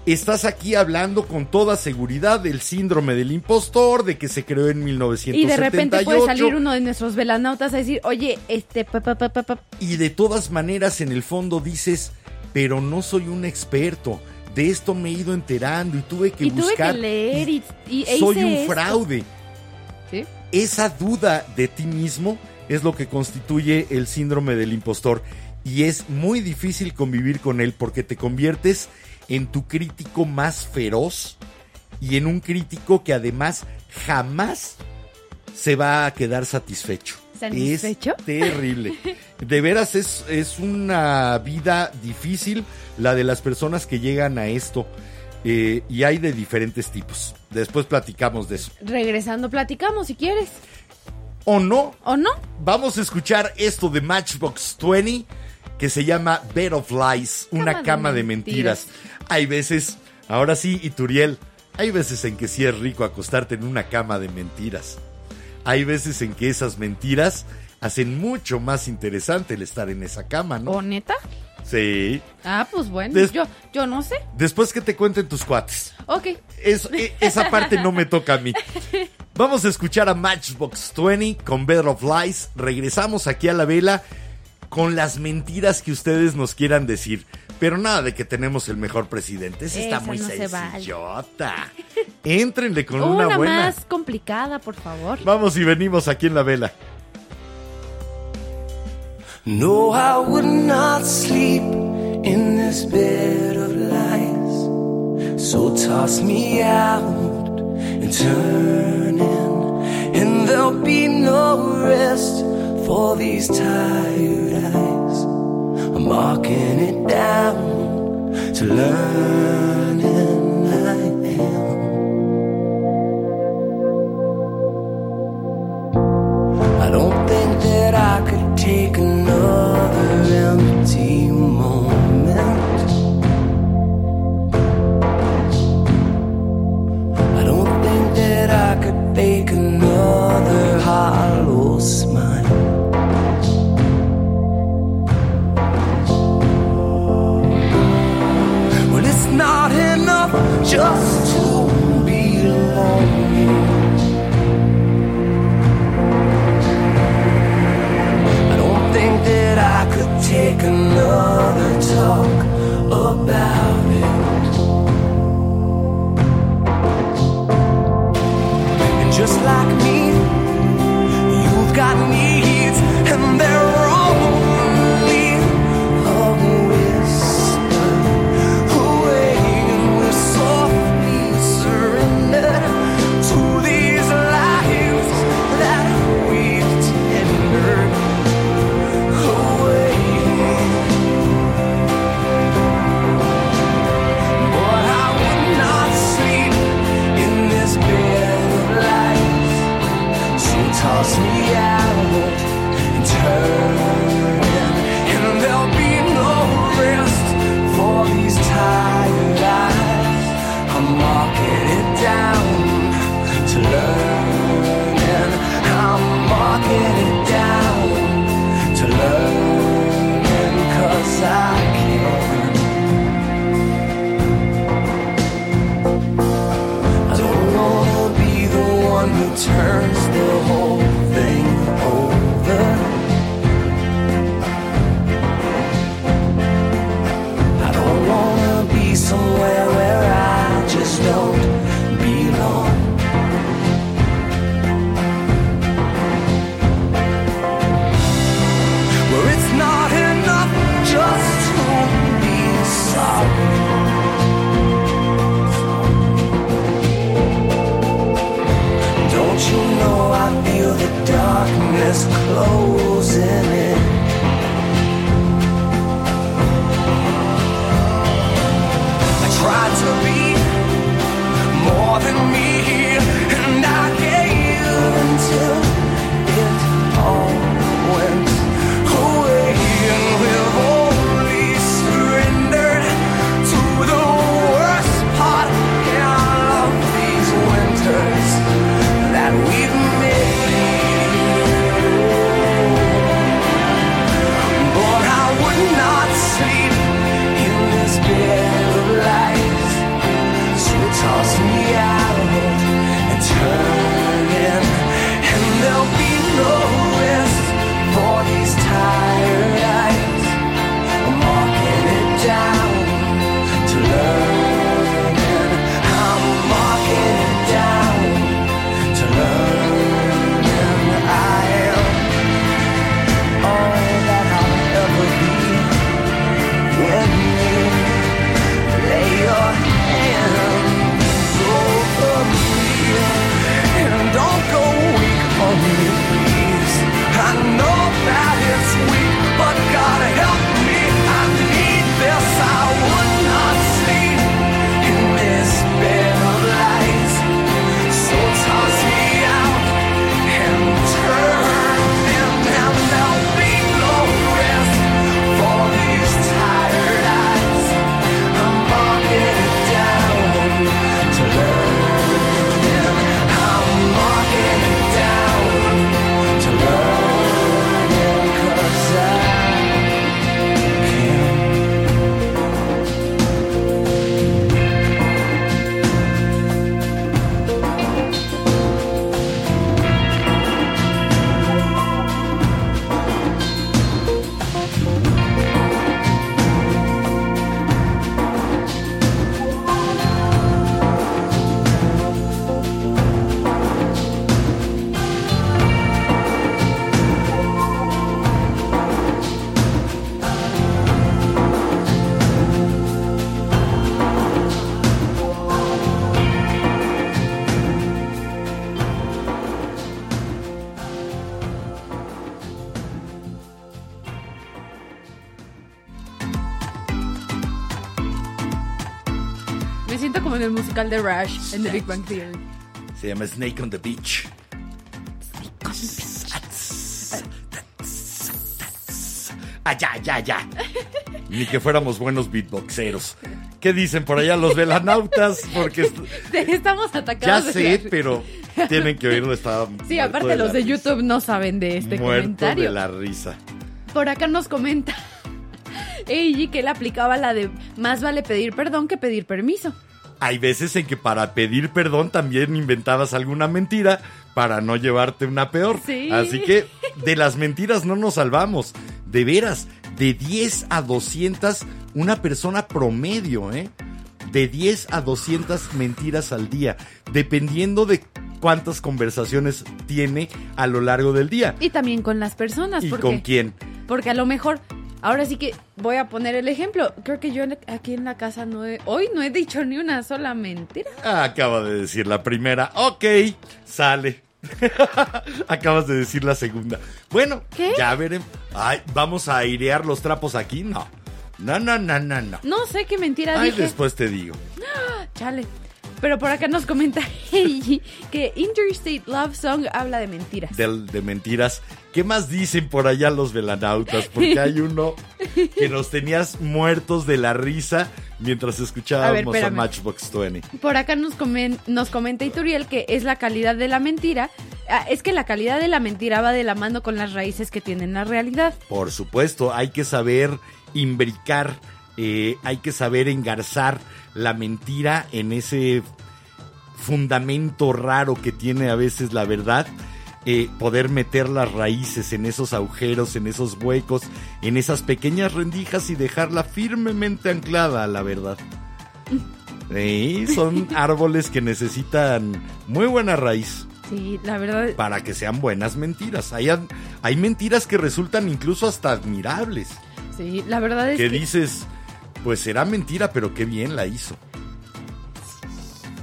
estás aquí hablando con toda seguridad del síndrome del impostor, de que se creó en 1978. Y de repente puede salir uno de nuestros velanautas a decir, oye, este, pa, pa, pa, pa, pa". Y de todas maneras, en el fondo dices, pero no soy un experto. De esto me he ido enterando y tuve que y tuve buscar. que leer y, y e soy hice un esto. fraude. ¿Sí? Esa duda de ti mismo es lo que constituye el síndrome del impostor. Y es muy difícil convivir con él porque te conviertes en tu crítico más feroz y en un crítico que además jamás se va a quedar satisfecho. ¿Satisfecho? Es terrible. De veras es, es una vida difícil la de las personas que llegan a esto. eh, y hay de diferentes tipos. Después platicamos de eso. Regresando, platicamos si quieres. ¿O no? ¿O no? Vamos a escuchar esto de Matchbox 20 que se llama Bed of Lies, una Cama de de mentiras. Hay veces, ahora sí, Ituriel, hay veces en que sí es rico acostarte en una cama de mentiras. Hay veces en que esas mentiras hacen mucho más interesante el estar en esa cama, ¿no? ¿O neta? Sí. Ah, pues bueno, Des- yo, yo no sé. Después que te cuenten tus cuates. Ok. Es- e- esa parte no me toca a mí. Vamos a escuchar a Matchbox 20 con Better of Lies. Regresamos aquí a la vela con las mentiras que ustedes nos quieran decir. Pero nada de que tenemos el mejor presidente. Esa está muy no se vale. sencillota. Éntrenle con Una, una, buena. más complicada, por favor. Vamos y venimos aquí en la vela. No, I would not sleep in this bed of lies. So toss me out and turn in, and there'll be no rest for these tired eyes. I'm marking it down to learn, and I am. I don't think that I could take another just to be lonely. I don't think that I could take another talk about it. And just like en el musical de Rush, en The Big Bang Theory. Se llama Snake on the Beach. Ah, ya, ya, ya. Ni que fuéramos buenos beatboxeros. ¿Qué dicen por allá los velanautas? Porque est- Estamos ya atacados. de sé, pero tienen que oírlo. Estaba Sí, aparte de los de risa. YouTube no saben de este muerto comentario. de la risa. Por acá nos comenta Eiji que él aplicaba la de más vale pedir perdón que pedir permiso. Hay veces en que para pedir perdón también inventabas alguna mentira para no llevarte una peor. Sí. Así que de las mentiras no nos salvamos. De veras, de 10 a 200, una persona promedio, ¿eh? De 10 a 200 mentiras al día, dependiendo de cuántas conversaciones tiene a lo largo del día. Y también con las personas. ¿Y porque, con quién? Porque a lo mejor, ahora sí que voy a poner el ejemplo. Creo que yo aquí en la casa no he, hoy no he dicho ni una sola mentira. Ah, acaba de decir la primera. Ok, sale. Acabas de decir la segunda. Bueno, ¿Qué? ya veremos. Ay, ¿vamos a airear los trapos aquí? No. No, no, no, no, no. No sé qué mentira Ay, dije. después te digo. Chale. Pero por acá nos comenta Eiji que Interstate Love Song habla de mentiras. De, de mentiras. ¿Qué más dicen por allá los velanautas? Porque hay uno que nos tenías muertos de la risa mientras escuchábamos a, espérame. Matchbox 20. Por acá nos, comen- nos comenta Ituriel que es la calidad de la mentira. Ah, es que la calidad de la mentira va de la mano con las raíces que tienen la realidad. Por supuesto, hay que saber imbricar, eh, hay que saber engarzar la mentira en ese fundamento raro que tiene a veces la verdad. eh, poder meter las raíces en esos agujeros, en esos huecos, en esas pequeñas rendijas y dejarla firmemente anclada a la verdad. Sí, son árboles que necesitan muy buena raíz Sí, la verdad. para que sean buenas mentiras. Hay, hay mentiras que resultan incluso hasta admirables. Sí, la verdad es Que que. dices, pues será mentira, pero qué bien la hizo.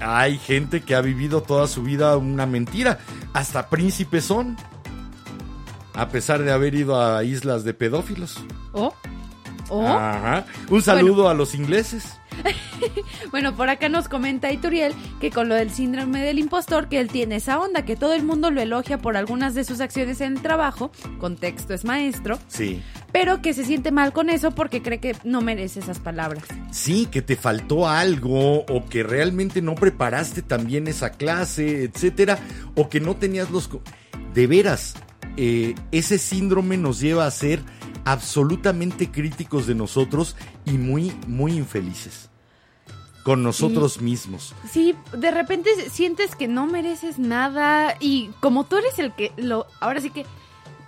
Hay gente que ha vivido toda su vida una mentira. Hasta príncipes son. A pesar de haber ido a islas de pedófilos. Oh, oh. Ajá. Un saludo a los ingleses. Bueno, por acá nos comenta Ituriel que con lo del síndrome del impostor, que él tiene esa onda, que todo el mundo lo elogia por algunas de sus acciones en el trabajo, contexto es maestro, Sí. pero que se siente mal con eso porque cree que no merece esas palabras. Sí, que te faltó algo o que realmente no preparaste también esa clase, etcétera, o que no tenías los... De veras, eh, ese síndrome nos lleva a ser absolutamente críticos de nosotros y muy, muy infelices con nosotros mismos. Sí, de repente sientes que no mereces nada y como tú eres el que lo... Ahora sí que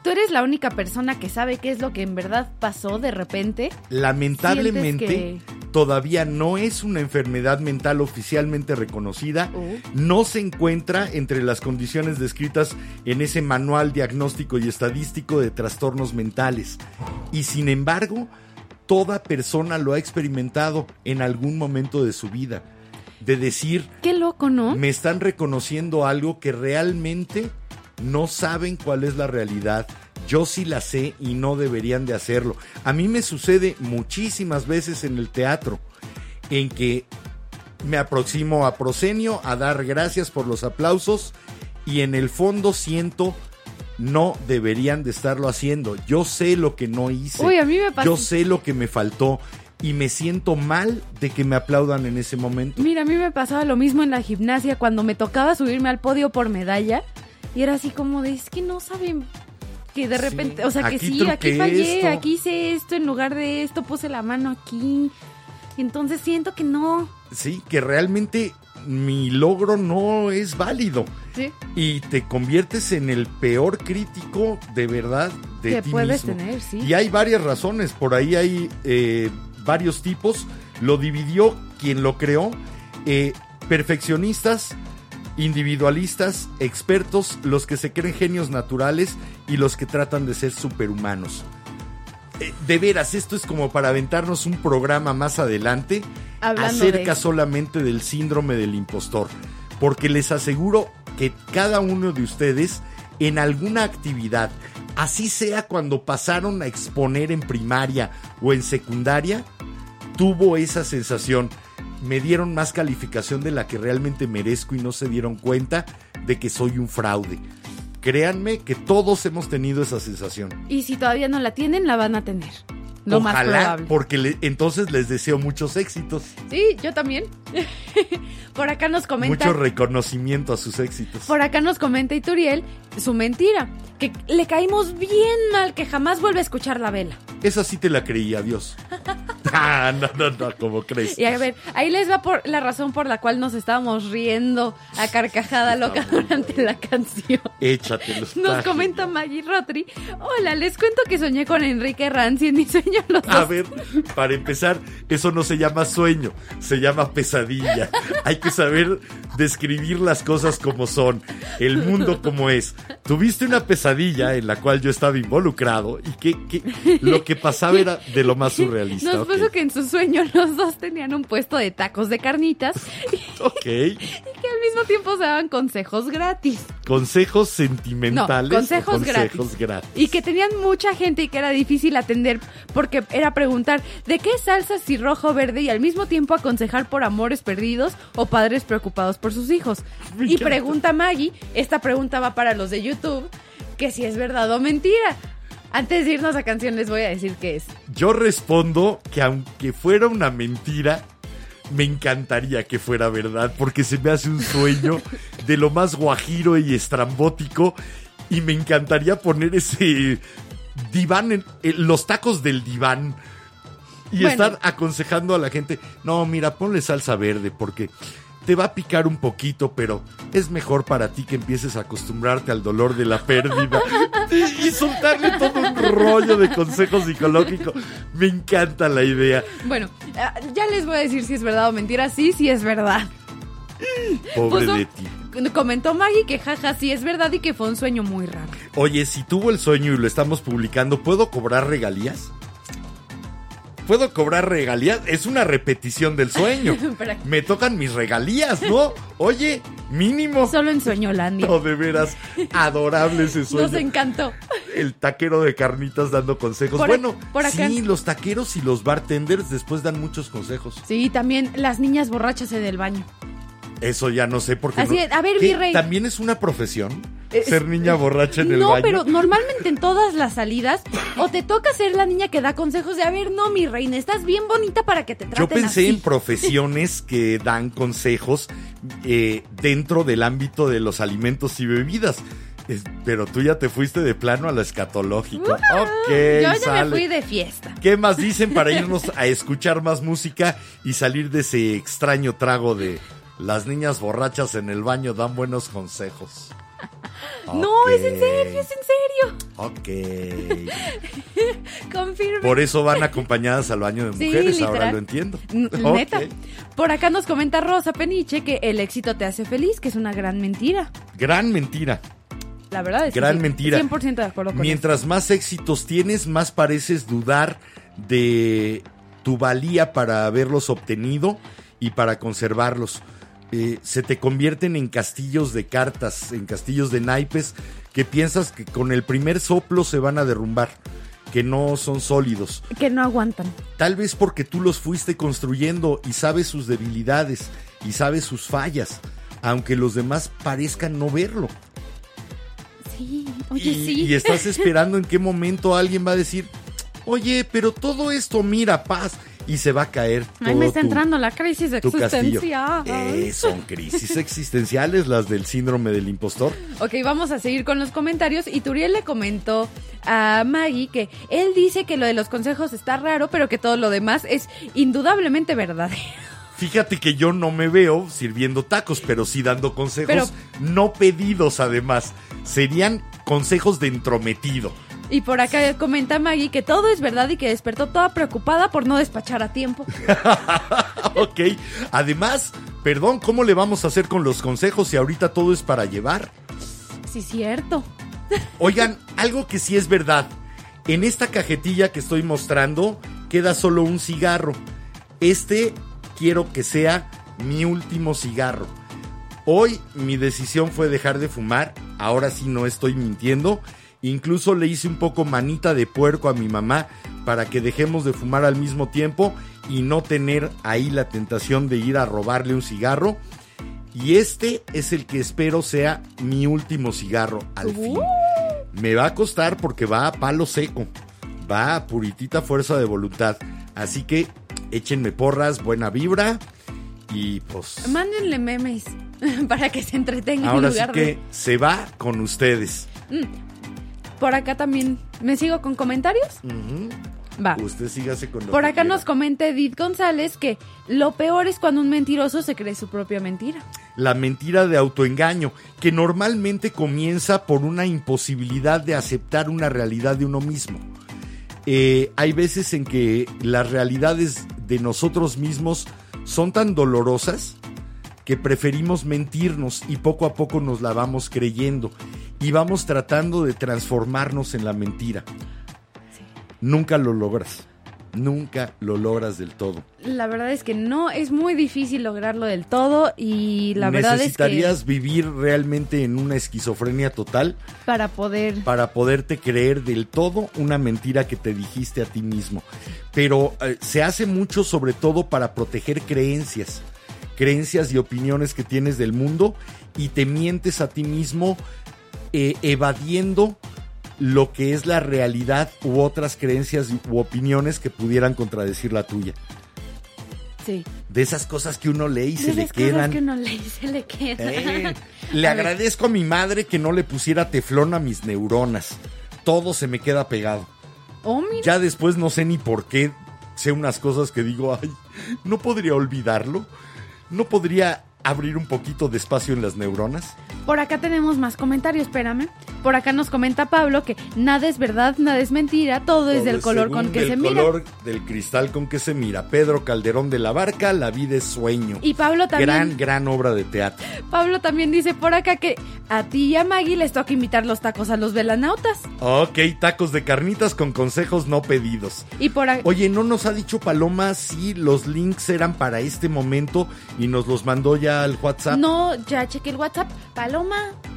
tú eres la única persona que sabe qué es lo que en verdad pasó de repente. Lamentablemente, todavía no es una enfermedad mental oficialmente reconocida. Oh. No se encuentra entre las condiciones descritas en ese manual diagnóstico y estadístico de trastornos mentales. Y sin embargo, toda persona lo ha experimentado en algún momento de su vida. De decir, Qué loco, ¿no? me están reconociendo algo que realmente no saben cuál es la realidad. Yo sí la sé y no deberían de hacerlo. A mí me sucede muchísimas veces en el teatro en que me aproximo a Prosenio a dar gracias por los aplausos y en el fondo siento no deberían de estarlo haciendo. Yo sé lo que no hice. Uy, a mí me pasó. Yo sé lo que me faltó y me siento mal de que me aplaudan en ese momento. Mira, a mí me pasaba lo mismo en la gimnasia cuando me tocaba subirme al podio por medalla y era así como de, es que no saben que de Sí, repente, o sea, que sí, aquí fallé, esto. aquí hice esto en lugar de esto, puse la mano aquí. Entonces siento que no. Sí, que realmente mi logro no es válido. Sí. Y te conviertes en el peor crítico de verdad de Que ti puedes mismo. tener, sí. Y hay varias razones, por ahí hay eh, varios tipos. Lo dividió quien lo creó. eh, perfeccionistas, individualistas, expertos, los que se creen genios naturales y los que tratan de ser superhumanos. Eh, de veras, esto es como para aventarnos un programa más adelante Hablando acerca solamente del síndrome del impostor. Porque les aseguro que cada uno de ustedes en alguna actividad, así sea cuando pasaron a exponer en primaria o en secundaria, tuvo esa sensación. Me dieron más calificación de la que realmente merezco y no se dieron cuenta de que soy un fraude. Créanme que todos hemos tenido esa sensación. Y si todavía no la tienen, la van a tener. Lo más Ojalá, probable. porque le- entonces les deseo muchos éxitos, Sí, yo también. Por acá nos comenta. mucho reconocimiento a sus éxitos. Por acá nos comenta Ituriel su mentira. Que le caímos bien mal, que jamás vuelve a escuchar la vela. Esa sí te la creí, adiós. Ah, no, no, no, como crees. Y a ver, ahí les va por la razón por la cual nos estábamos riendo a carcajada loca durante la canción. Échatelos. Nos comenta Maggie Rotri. Hola, les cuento que soñé con Enrique Ranzi en mi sueño los A dos. ver, para empezar, eso no se llama sueño, se llama pesadilla. Hay que saber describir las cosas como son, el mundo como es. Tuviste una pesadilla en la cual yo estaba involucrado y que, que lo que pasaba era de lo más surrealista. Nos ok. puso que en su sueño los dos tenían un puesto de tacos de carnitas Ok. y que al mismo tiempo se daban consejos gratis. Consejos sentimentales. No, consejos gratis. Y que tenían mucha gente y que era difícil atender porque era preguntar de qué salsa si rojo o verde y al mismo tiempo aconsejar por amores perdidos o padres preocupados por sus hijos. Me Y encanta. pregunta Maggie, esta pregunta va para los de YouTube, que si es verdad o mentira. Antes de irnos a canción les voy a decir qué es. Yo respondo que aunque fuera una mentira, me encantaría que fuera verdad, porque se me hace un sueño de lo más guajiro y estrambótico, y me encantaría poner ese diván, en, eh, los tacos del diván, y Bueno. estar aconsejando a la gente, no, mira, ponle salsa verde, porque te va a picar un poquito, pero es mejor para ti que empieces a acostumbrarte al dolor de la pérdida. y, soltarle todo un rollo de consejo psicológico. Me encanta la idea. Bueno, ah, ya les voy a decir si es verdad o mentira. Sí, sí es verdad. Pobre Puso- de ti. Comentó Maggie que jaja, sí es verdad y que fue un sueño muy raro. Oye, si tuvo el sueño y lo estamos publicando, ¿puedo cobrar regalías? ¿Puedo cobrar regalías? Es una repetición del sueño. Me tocan mis regalías, ¿no? Oye, mínimo. Solo en Sueñolandia. No, de veras, adorable ese sueño. Nos encantó. El taquero de carnitas dando consejos. Por- bueno, por acá- sí, los taqueros y los bartenders después dan muchos consejos. Sí, también las niñas borrachas en el baño. Eso ya no sé por qué. Así no- es, a ver. ¿También es una profesión? Es- Ser niña borracha en el no, baño. pero normalmente en todas las salidas, o te toca ser la niña que da consejos de, a ver, no, mi reina, estás bien bonita para que te traten Yo pensé así". en profesiones que dan consejos eh, dentro del ámbito de los alimentos y bebidas. Es- pero tú ya te fuiste de plano a lo escatológico. ok, Yo ya sale. me fui de fiesta. ¿Qué más dicen para irnos a escuchar más música y salir de ese extraño trago de las niñas borrachas en el baño dan buenos consejos? No, es en serio, es en serio. Ok. Confirme. Por eso van acompañadas al baño de Sí, mujeres, ahora lo entiendo. Neta. Por acá nos comenta Rosa Peniche que el éxito te hace feliz, que es una gran mentira. Gran mentira. La verdad es que Gran sí, mentira. 100% de acuerdo con Mientras más éxitos tienes, más pareces dudar de tu valía para haberlos obtenido y para conservarlos. Eh, se te convierten en castillos de cartas, en castillos de naipes que piensas que con el primer soplo se van a derrumbar, que no son sólidos. Que no aguantan. Tal vez porque tú los fuiste construyendo y sabes sus debilidades y sabes sus fallas, aunque los demás parezcan no verlo. Sí, oye, y, sí. y estás esperando en qué momento alguien va a decir, oye, pero todo esto, mira, paz, y se va a caer. Ay, todo me está tu- entrando la crisis existencial. Eh, son crisis existenciales las del síndrome del impostor. Ok, vamos a seguir con los comentarios. Y Turiel le comentó a Maggie que él dice que lo de los consejos está raro, pero que todo lo demás es indudablemente verdadero. Fíjate que yo no me veo sirviendo tacos, pero sí dando consejos Pero- no pedidos además. Serían consejos de entrometido. Y por acá comenta Maggie que todo es verdad y que despertó toda preocupada por no despachar a tiempo. ok. Además, perdón, ¿cómo le vamos a hacer con los consejos si ahorita todo es para llevar? Sí, cierto. Oigan, algo que sí es verdad. En esta cajetilla que estoy mostrando queda solo un cigarro. Este quiero que sea mi último cigarro. Hoy mi decisión fue dejar de fumar. Ahora sí no estoy mintiendo. Incluso le hice un poco manita de puerco a mi mamá para que dejemos de fumar al mismo tiempo y no tener ahí la tentación de ir a robarle un cigarro. Y este es el que espero sea mi último cigarro al fin. Me va a costar porque va a palo seco, va a puritita fuerza de voluntad. Así que échenme porras, buena vibra y pues Mándenle memes para que se entretengan en ahora sí lugar que de... se va con ustedes. Por acá también. ¿Me sigo con comentarios? Va. Usted sígase con lo Por que acá quiera. nos comenta Edith González que lo peor es cuando un mentiroso se cree su propia mentira. la mentira de autoengaño, que normalmente comienza por una imposibilidad de aceptar una realidad de uno mismo. Eh, hay veces en que las realidades de nosotros mismos son tan dolorosas que preferimos mentirnos y poco a poco nos la vamos creyendo y vamos tratando de transformarnos en la mentira. Nunca lo logras, nunca lo logras del todo. La verdad es que no, es muy difícil lograrlo del todo y la verdad es que Necesitarías vivir realmente en una esquizofrenia total para poder... para poderte creer del todo una mentira que te dijiste a ti mismo. Pero eh, se hace mucho sobre todo para proteger creencias, creencias y opiniones que tienes del mundo y te mientes a ti mismo eh, evadiendo lo que es la realidad u otras creencias u opiniones que pudieran contradecir la tuya. Sí. De esas cosas que uno lee y se le quedan. que uno lee y se le quedan. Eh, le A ver. agradezco a mi madre que no le pusiera teflón a mis neuronas. Todo se me queda pegado. Oh, mira. Ya después no sé ni por qué sé unas cosas que digo, ay, no podría olvidarlo. No podría abrir un poquito de espacio en las neuronas. Por acá tenemos más comentarios, espérame. Por acá nos comenta Pablo que nada es verdad, nada es mentira, todo, es del color con que se mira. color del cristal con que se mira. Pedro Calderón de la Barca, La vida es sueño. Y Pablo también, Gran, gran obra de teatro. Pablo también dice por acá que a ti y a Maggie les toca invitar los tacos a los velanautas. Ok, tacos de carnitas con consejos no pedidos. Y por acá... Oye, ¿no nos ha dicho Paloma si los links eran para este momento y nos los mandó ya al WhatsApp? No, ya chequé el WhatsApp. Paloma,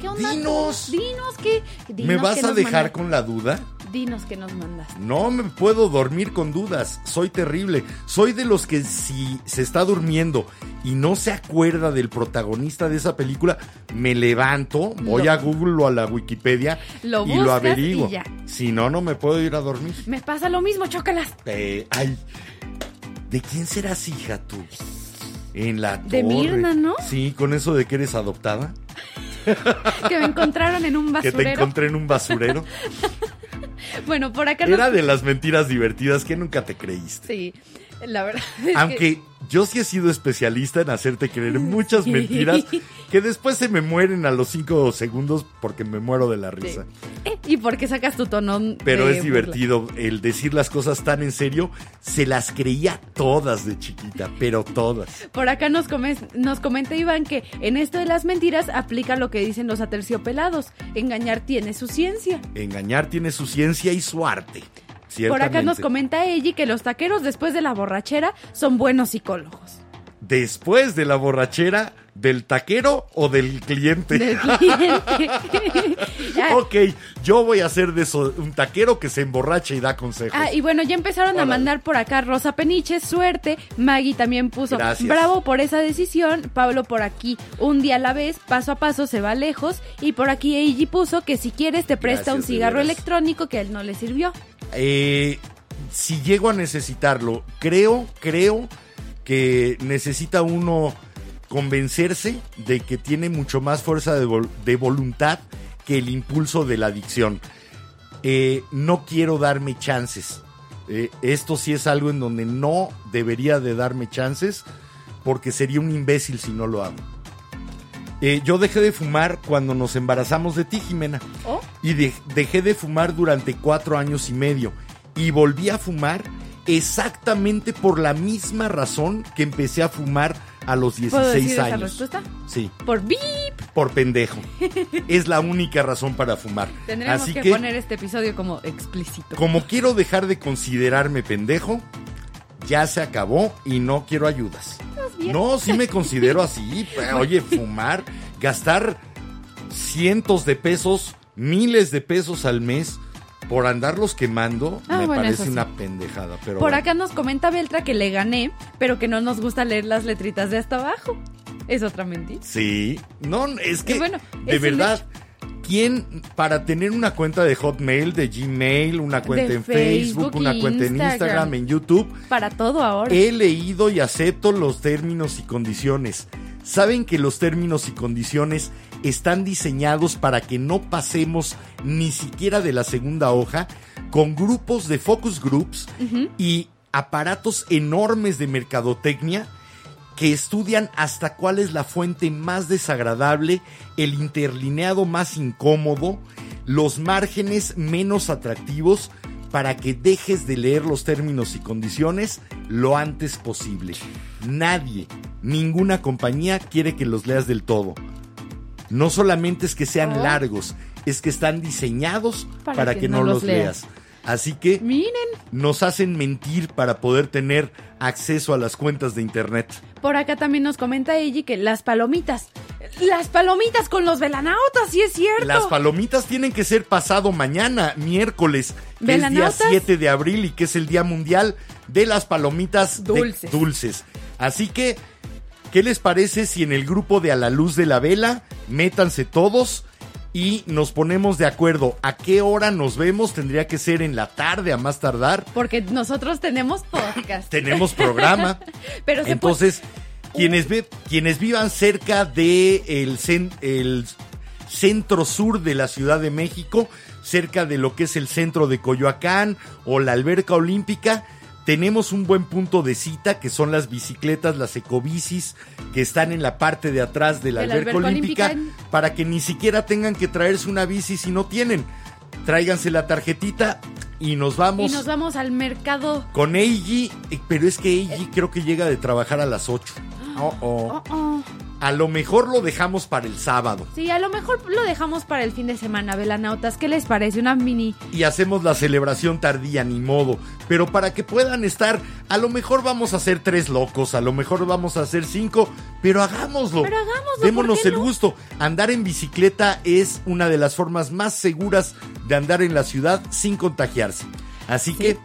¿qué onda? Dinos. Dinos que... ¿Me vas que a dejar con la duda? Dinos que nos mandas. No me puedo dormir con dudas, soy terrible. Soy de los que si se está durmiendo y no se acuerda del protagonista de esa película, me levanto, voy Lo- a Google o a la Wikipedia Lo y lo averiguo. y ya. Si no, no me puedo ir a dormir. Me pasa lo mismo, chócalas. Eh, ay, ¿de quién serás hija tú? En la De. Mirna, ¿no? Sí, con eso de que eres adoptada. Que me encontraron en un Que te basurero. encontré en un basurero. Bueno, por acá nos... Era de las mentiras divertidas que nunca te creíste. Sí, la verdad. es que- Aunque yo sí he sido especialista en hacerte creer muchas mentiras que después se me mueren a los cinco segundos porque me muero de la risa. Eh, ¿Y por qué sacas tu tono? Pero de es divertido el decir las cosas tan en serio. Se las creía todas de chiquita, pero todas. Por acá nos, come- nos comenta Iván que en esto de las mentiras aplica lo que dicen los aterciopelados. Engañar tiene su ciencia. Engañar tiene su ciencia y su arte. Por acá nos comenta Ellie que los taqueros después de la borrachera son buenos psicólogos. Después de la borrachera, ¿del taquero o del cliente? Del cliente. Ok, yo voy a ser de eso, un taquero que se emborracha y da consejos. Ah, y bueno, ya empezaron a mandar por acá Rosa Peniche, suerte. Maggie también puso Gracias. bravo por esa decisión. Pablo por aquí, un día a la vez, paso a paso se va lejos. Y por aquí Eiji puso que si quieres te presta Gracias, un cigarro electrónico que a él no le sirvió. Eh, si llego a necesitarlo, creo, creo que necesita uno convencerse de que tiene mucho más fuerza de, vol- de voluntad que el impulso de la adicción. Eh, no quiero darme chances. Eh, esto sí es algo en donde no debería de darme chances porque sería un imbécil si no lo hago. Eh, yo dejé de fumar cuando nos embarazamos de ti, Jimena. ¿Oh? Y de- dejé de fumar durante cuatro años y medio. Y volví a fumar exactamente por la misma razón que empecé a fumar a los ¿Puedo 16 decir esa años. respuesta? Sí, Por bip. por pendejo. es la única razón para fumar. Así que, que, poner este episodio como explícito. como quiero dejar de considerarme pendejo, ya se acabó y no quiero ayudas. Bien. No, sí me considero así. Oye, fumar, gastar cientos de pesos, miles de pesos al mes por andarlos quemando, Ah, me bueno, parece sí. una pendejada. Pero Por bueno. acá nos comenta Beltra que le gané, pero que no nos gusta leer las letritas de hasta abajo. Es otra mentira. Sí, no, es que bueno, de es verdad, ¿quién para tener una cuenta de Hotmail, de Gmail, una cuenta De en Facebook, Facebook, una cuenta en Instagram. Instagram, en YouTube? Para todo ahora. He leído y acepto los términos y condiciones. Saben que los términos y condiciones están diseñados para que no pasemos ni siquiera de la segunda hoja con grupos de focus groups y aparatos enormes de mercadotecnia que estudian hasta cuál es la fuente más desagradable, el interlineado más incómodo, los márgenes menos atractivos para que dejes de leer los términos y condiciones lo antes posible. Nadie, ninguna compañía quiere que los leas del todo. No solamente es que sean largos, es que están diseñados para, Para que, que no, no los los leas. leas. Así que Miren, nos hacen mentir para poder tener acceso a las cuentas de internet. por acá también nos comenta ella que las palomitas. Las palomitas con los velanautas, sí es cierto. Las palomitas tienen que ser pasado mañana, miércoles, que es día ¿Velanautas? 7 de abril y que es el Día Mundial de las Palomitas de- Dulces. dulces. Así que, ¿qué les parece si en el grupo de A la Luz de la Vela métanse todos y nos ponemos de acuerdo a qué hora nos vemos? Tendría que ser en la tarde a más tardar. Porque nosotros tenemos podcast. Tenemos programa. Pero se Entonces, quienes, ve- quienes vivan cerca de el, cen- el centro sur de la Ciudad de México, cerca de lo que es el centro de Coyoacán o la alberca olímpica, tenemos un buen punto de cita que son las bicicletas, las ecobicis que están en la parte de atrás de la De alberca, alberca olímpica, olímpica. para que ni siquiera tengan que traerse una bici si no tienen. Tráiganse la tarjetita y nos Y vamos nos vamos al mercado. con Eiji, eh, pero es que Eiji creo que llega de trabajar a las 8. Oh, oh. Oh, oh. A lo mejor lo dejamos para el sábado Sí, a lo mejor lo dejamos para el fin de semana, velanautas. ¿Qué les parece? Una mini. y hacemos la celebración tardía, ni modo. Pero para que puedan estar, a lo mejor vamos a hacer tres locos, a lo mejor vamos a hacer cinco, pero hagámoslo. Pero hagámoslo, Démonos ¿por qué el no? gusto. Andar en bicicleta es una de las formas más seguras de andar en la ciudad sin contagiarse. Así que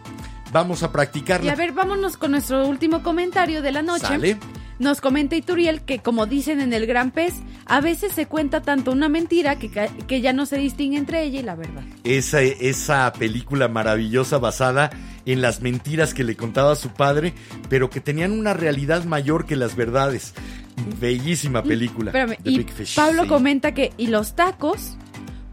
vamos a Y practicarla. a ver, vámonos con nuestro último comentario de la noche. Sale. Nos comenta Ituriel que, como dicen en el Gran Pez, a veces se cuenta tanto una mentira que, que ya no se distingue entre ella y la verdad. esa, esa película maravillosa basada en las mentiras que le contaba su padre, pero que tenían una realidad mayor que las verdades. Bellísima película. Espérame, y Big Fish, Pablo sí. comenta que, ¿y los tacos?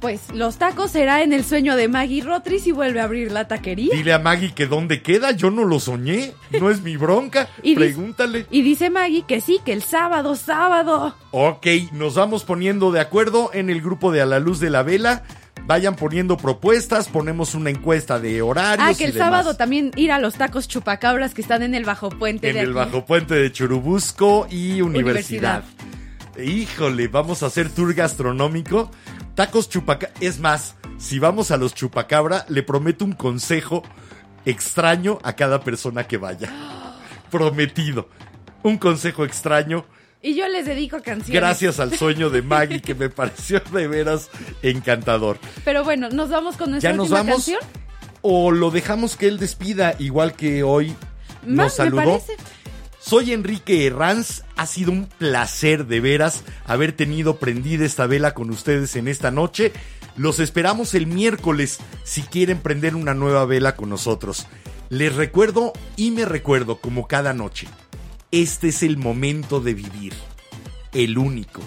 Pues los tacos será en el sueño de Maggie Rotris y vuelve a abrir la taquería. Dile a Maggie que dónde queda, yo no lo soñé, no es mi bronca, Y dice- pregúntale. Y dice Maggie que sí, que el sábado, sábado. Ok, nos vamos poniendo de acuerdo en el grupo de A la Luz de la Vela. Vayan poniendo propuestas, ponemos una encuesta de horarios. Ah, que y el demás. sábado también ir a los tacos chupacabras que están en el bajo puente En de el aquí. bajo puente de Churubusco y universidad. Universidad. Híjole, vamos a hacer tour gastronómico. Tacos chupacabra. Es más, si vamos a los chupacabra, le prometo un consejo extraño a cada persona que vaya. Prometido. Un consejo extraño. Y yo les dedico canciones. Gracias al sueño de Maggie, que me pareció de veras encantador. Pero bueno, nos vamos con nuestra ¿Ya nos última vamos? canción. ¿O lo dejamos que él despida, igual que hoy nos me saludó? parece. Soy Enrique Herranz. Ha sido un placer de veras haber tenido prendida esta vela con ustedes en esta noche. Los esperamos el miércoles si quieren prender una nueva vela con nosotros. Les recuerdo y me recuerdo como cada noche. Este es el momento de vivir. El único.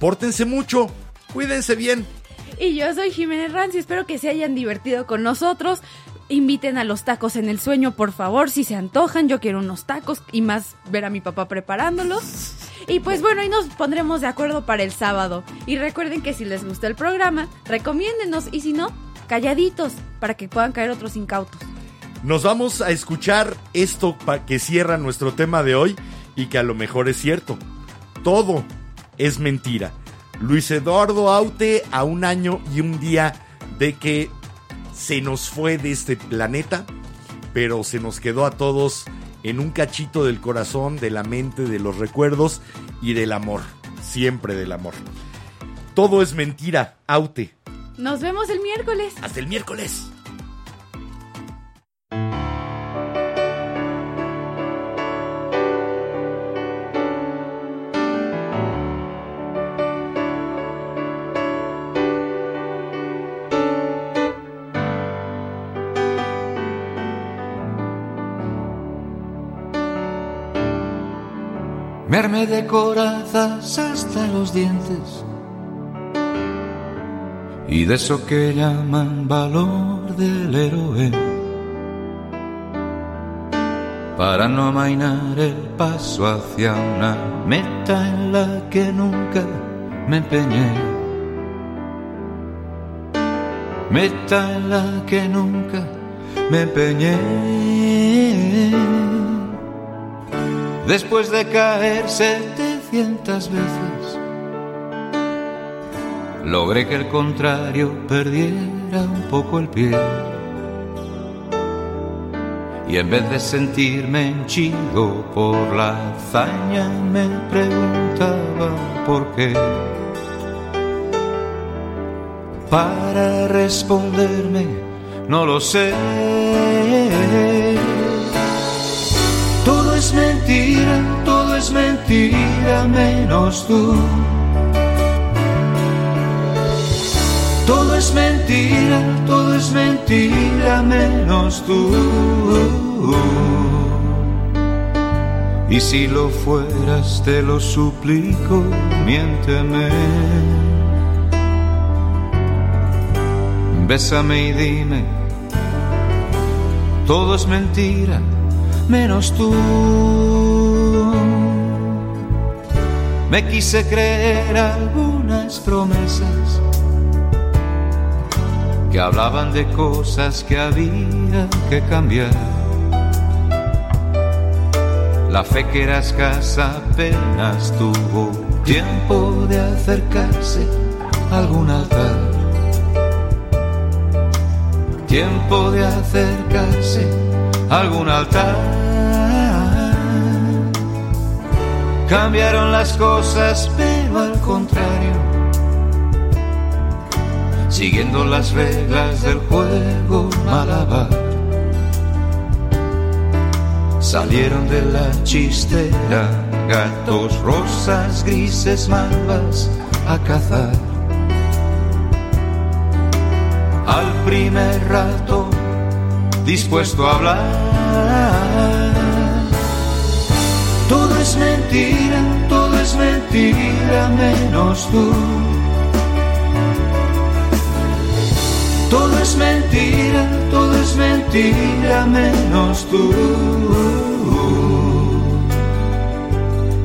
Pórtense mucho. Cuídense bien. Y yo soy Jiménez Ranzi, espero que se hayan divertido con nosotros. Inviten a los tacos en el sueño, por favor, si se antojan. Yo quiero unos tacos y más ver a mi papá preparándolos. Y pues bueno, ahí nos pondremos de acuerdo para el sábado. Y recuerden que si les gusta el programa, recomiéndenos y si no, calladitos para que puedan caer otros incautos. Nos vamos a escuchar esto pa- que cierra nuestro tema de hoy y que a lo mejor es cierto. Todo es mentira. Luis Eduardo Aute a un año y un día de que se nos fue de este planeta, pero se nos quedó a todos en un cachito del corazón, de la mente, de los recuerdos y del amor. Siempre del amor. Todo es mentira, Aute. Nos vemos el miércoles. Hasta el miércoles. Me armé de corazas hasta los dientes y de eso que llaman valor del héroe. Para no amainar el paso hacia una meta en la que nunca me empeñé. Meta en la que nunca me empeñé. Después de caer 700 veces logré que el contrario perdiera un poco el pie. Y en vez de sentirme henchido por la hazaña, me preguntaba por qué. Para responderme, no lo sé. Es mentira, todo es mentira, menos tú. Todo es mentira, todo es mentira menos tú. Y si lo fueras, te lo suplico, miénteme. Bésame y dime, todo es mentira menos tú. Me quise creer algunas promesas que hablaban de cosas que había que cambiar. La fe que era escasa apenas tuvo tiempo de acercarse a algún altar. Tiempo de acercarse algún altar. Cambiaron las cosas, pero al contrario siguiendo las reglas del juego malabar. Salieron de la chistera gatos, rosas, grises, malvas a cazar. Al primer rato, dispuesto a hablar. Todo es mentira, todo es mentira, menos tú. Todo es mentira, todo es mentira menos tú.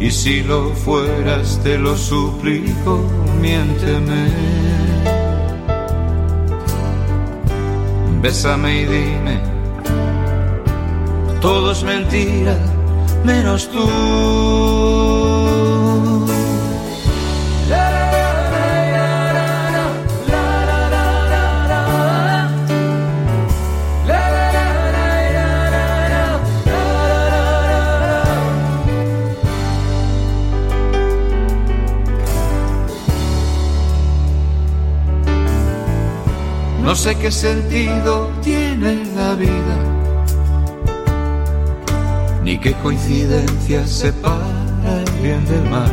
Y si lo fueras, te lo suplico, miénteme. Bésame y dime, todo es mentira menos tú. No sé qué sentido tiene la vida, ni qué coincidencia separa el bien del mal.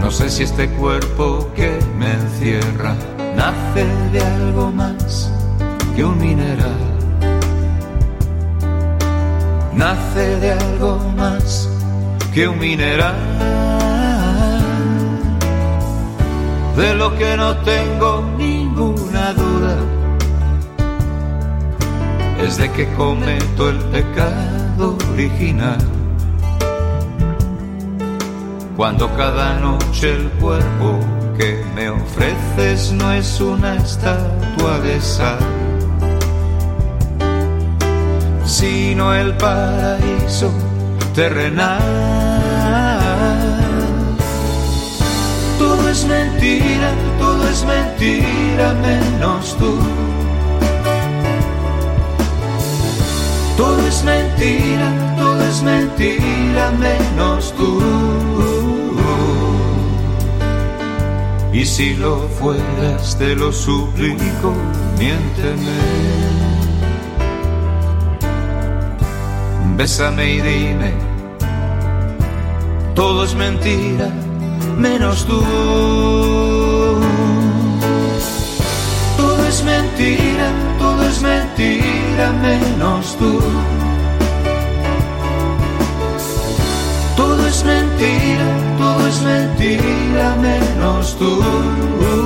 No sé si este cuerpo que me encierra nace de algo más que un mineral. Nace de algo más que un mineral. de lo que no tengo ninguna es de que cometo el pecado original. Cuando cada noche el cuerpo que me ofreces no es una estatua de sal, sino el paraíso terrenal. Todo es mentira, todo es mentira menos tú. Todo es mentira, todo es mentira menos tú. Y si lo fueras, te lo suplico, miénteme. Bésame y dime, todo es mentira, menos tú. Todo es mentira, todo es mentira, menos tú. Todo es mentira, todo es mentira, menos tú.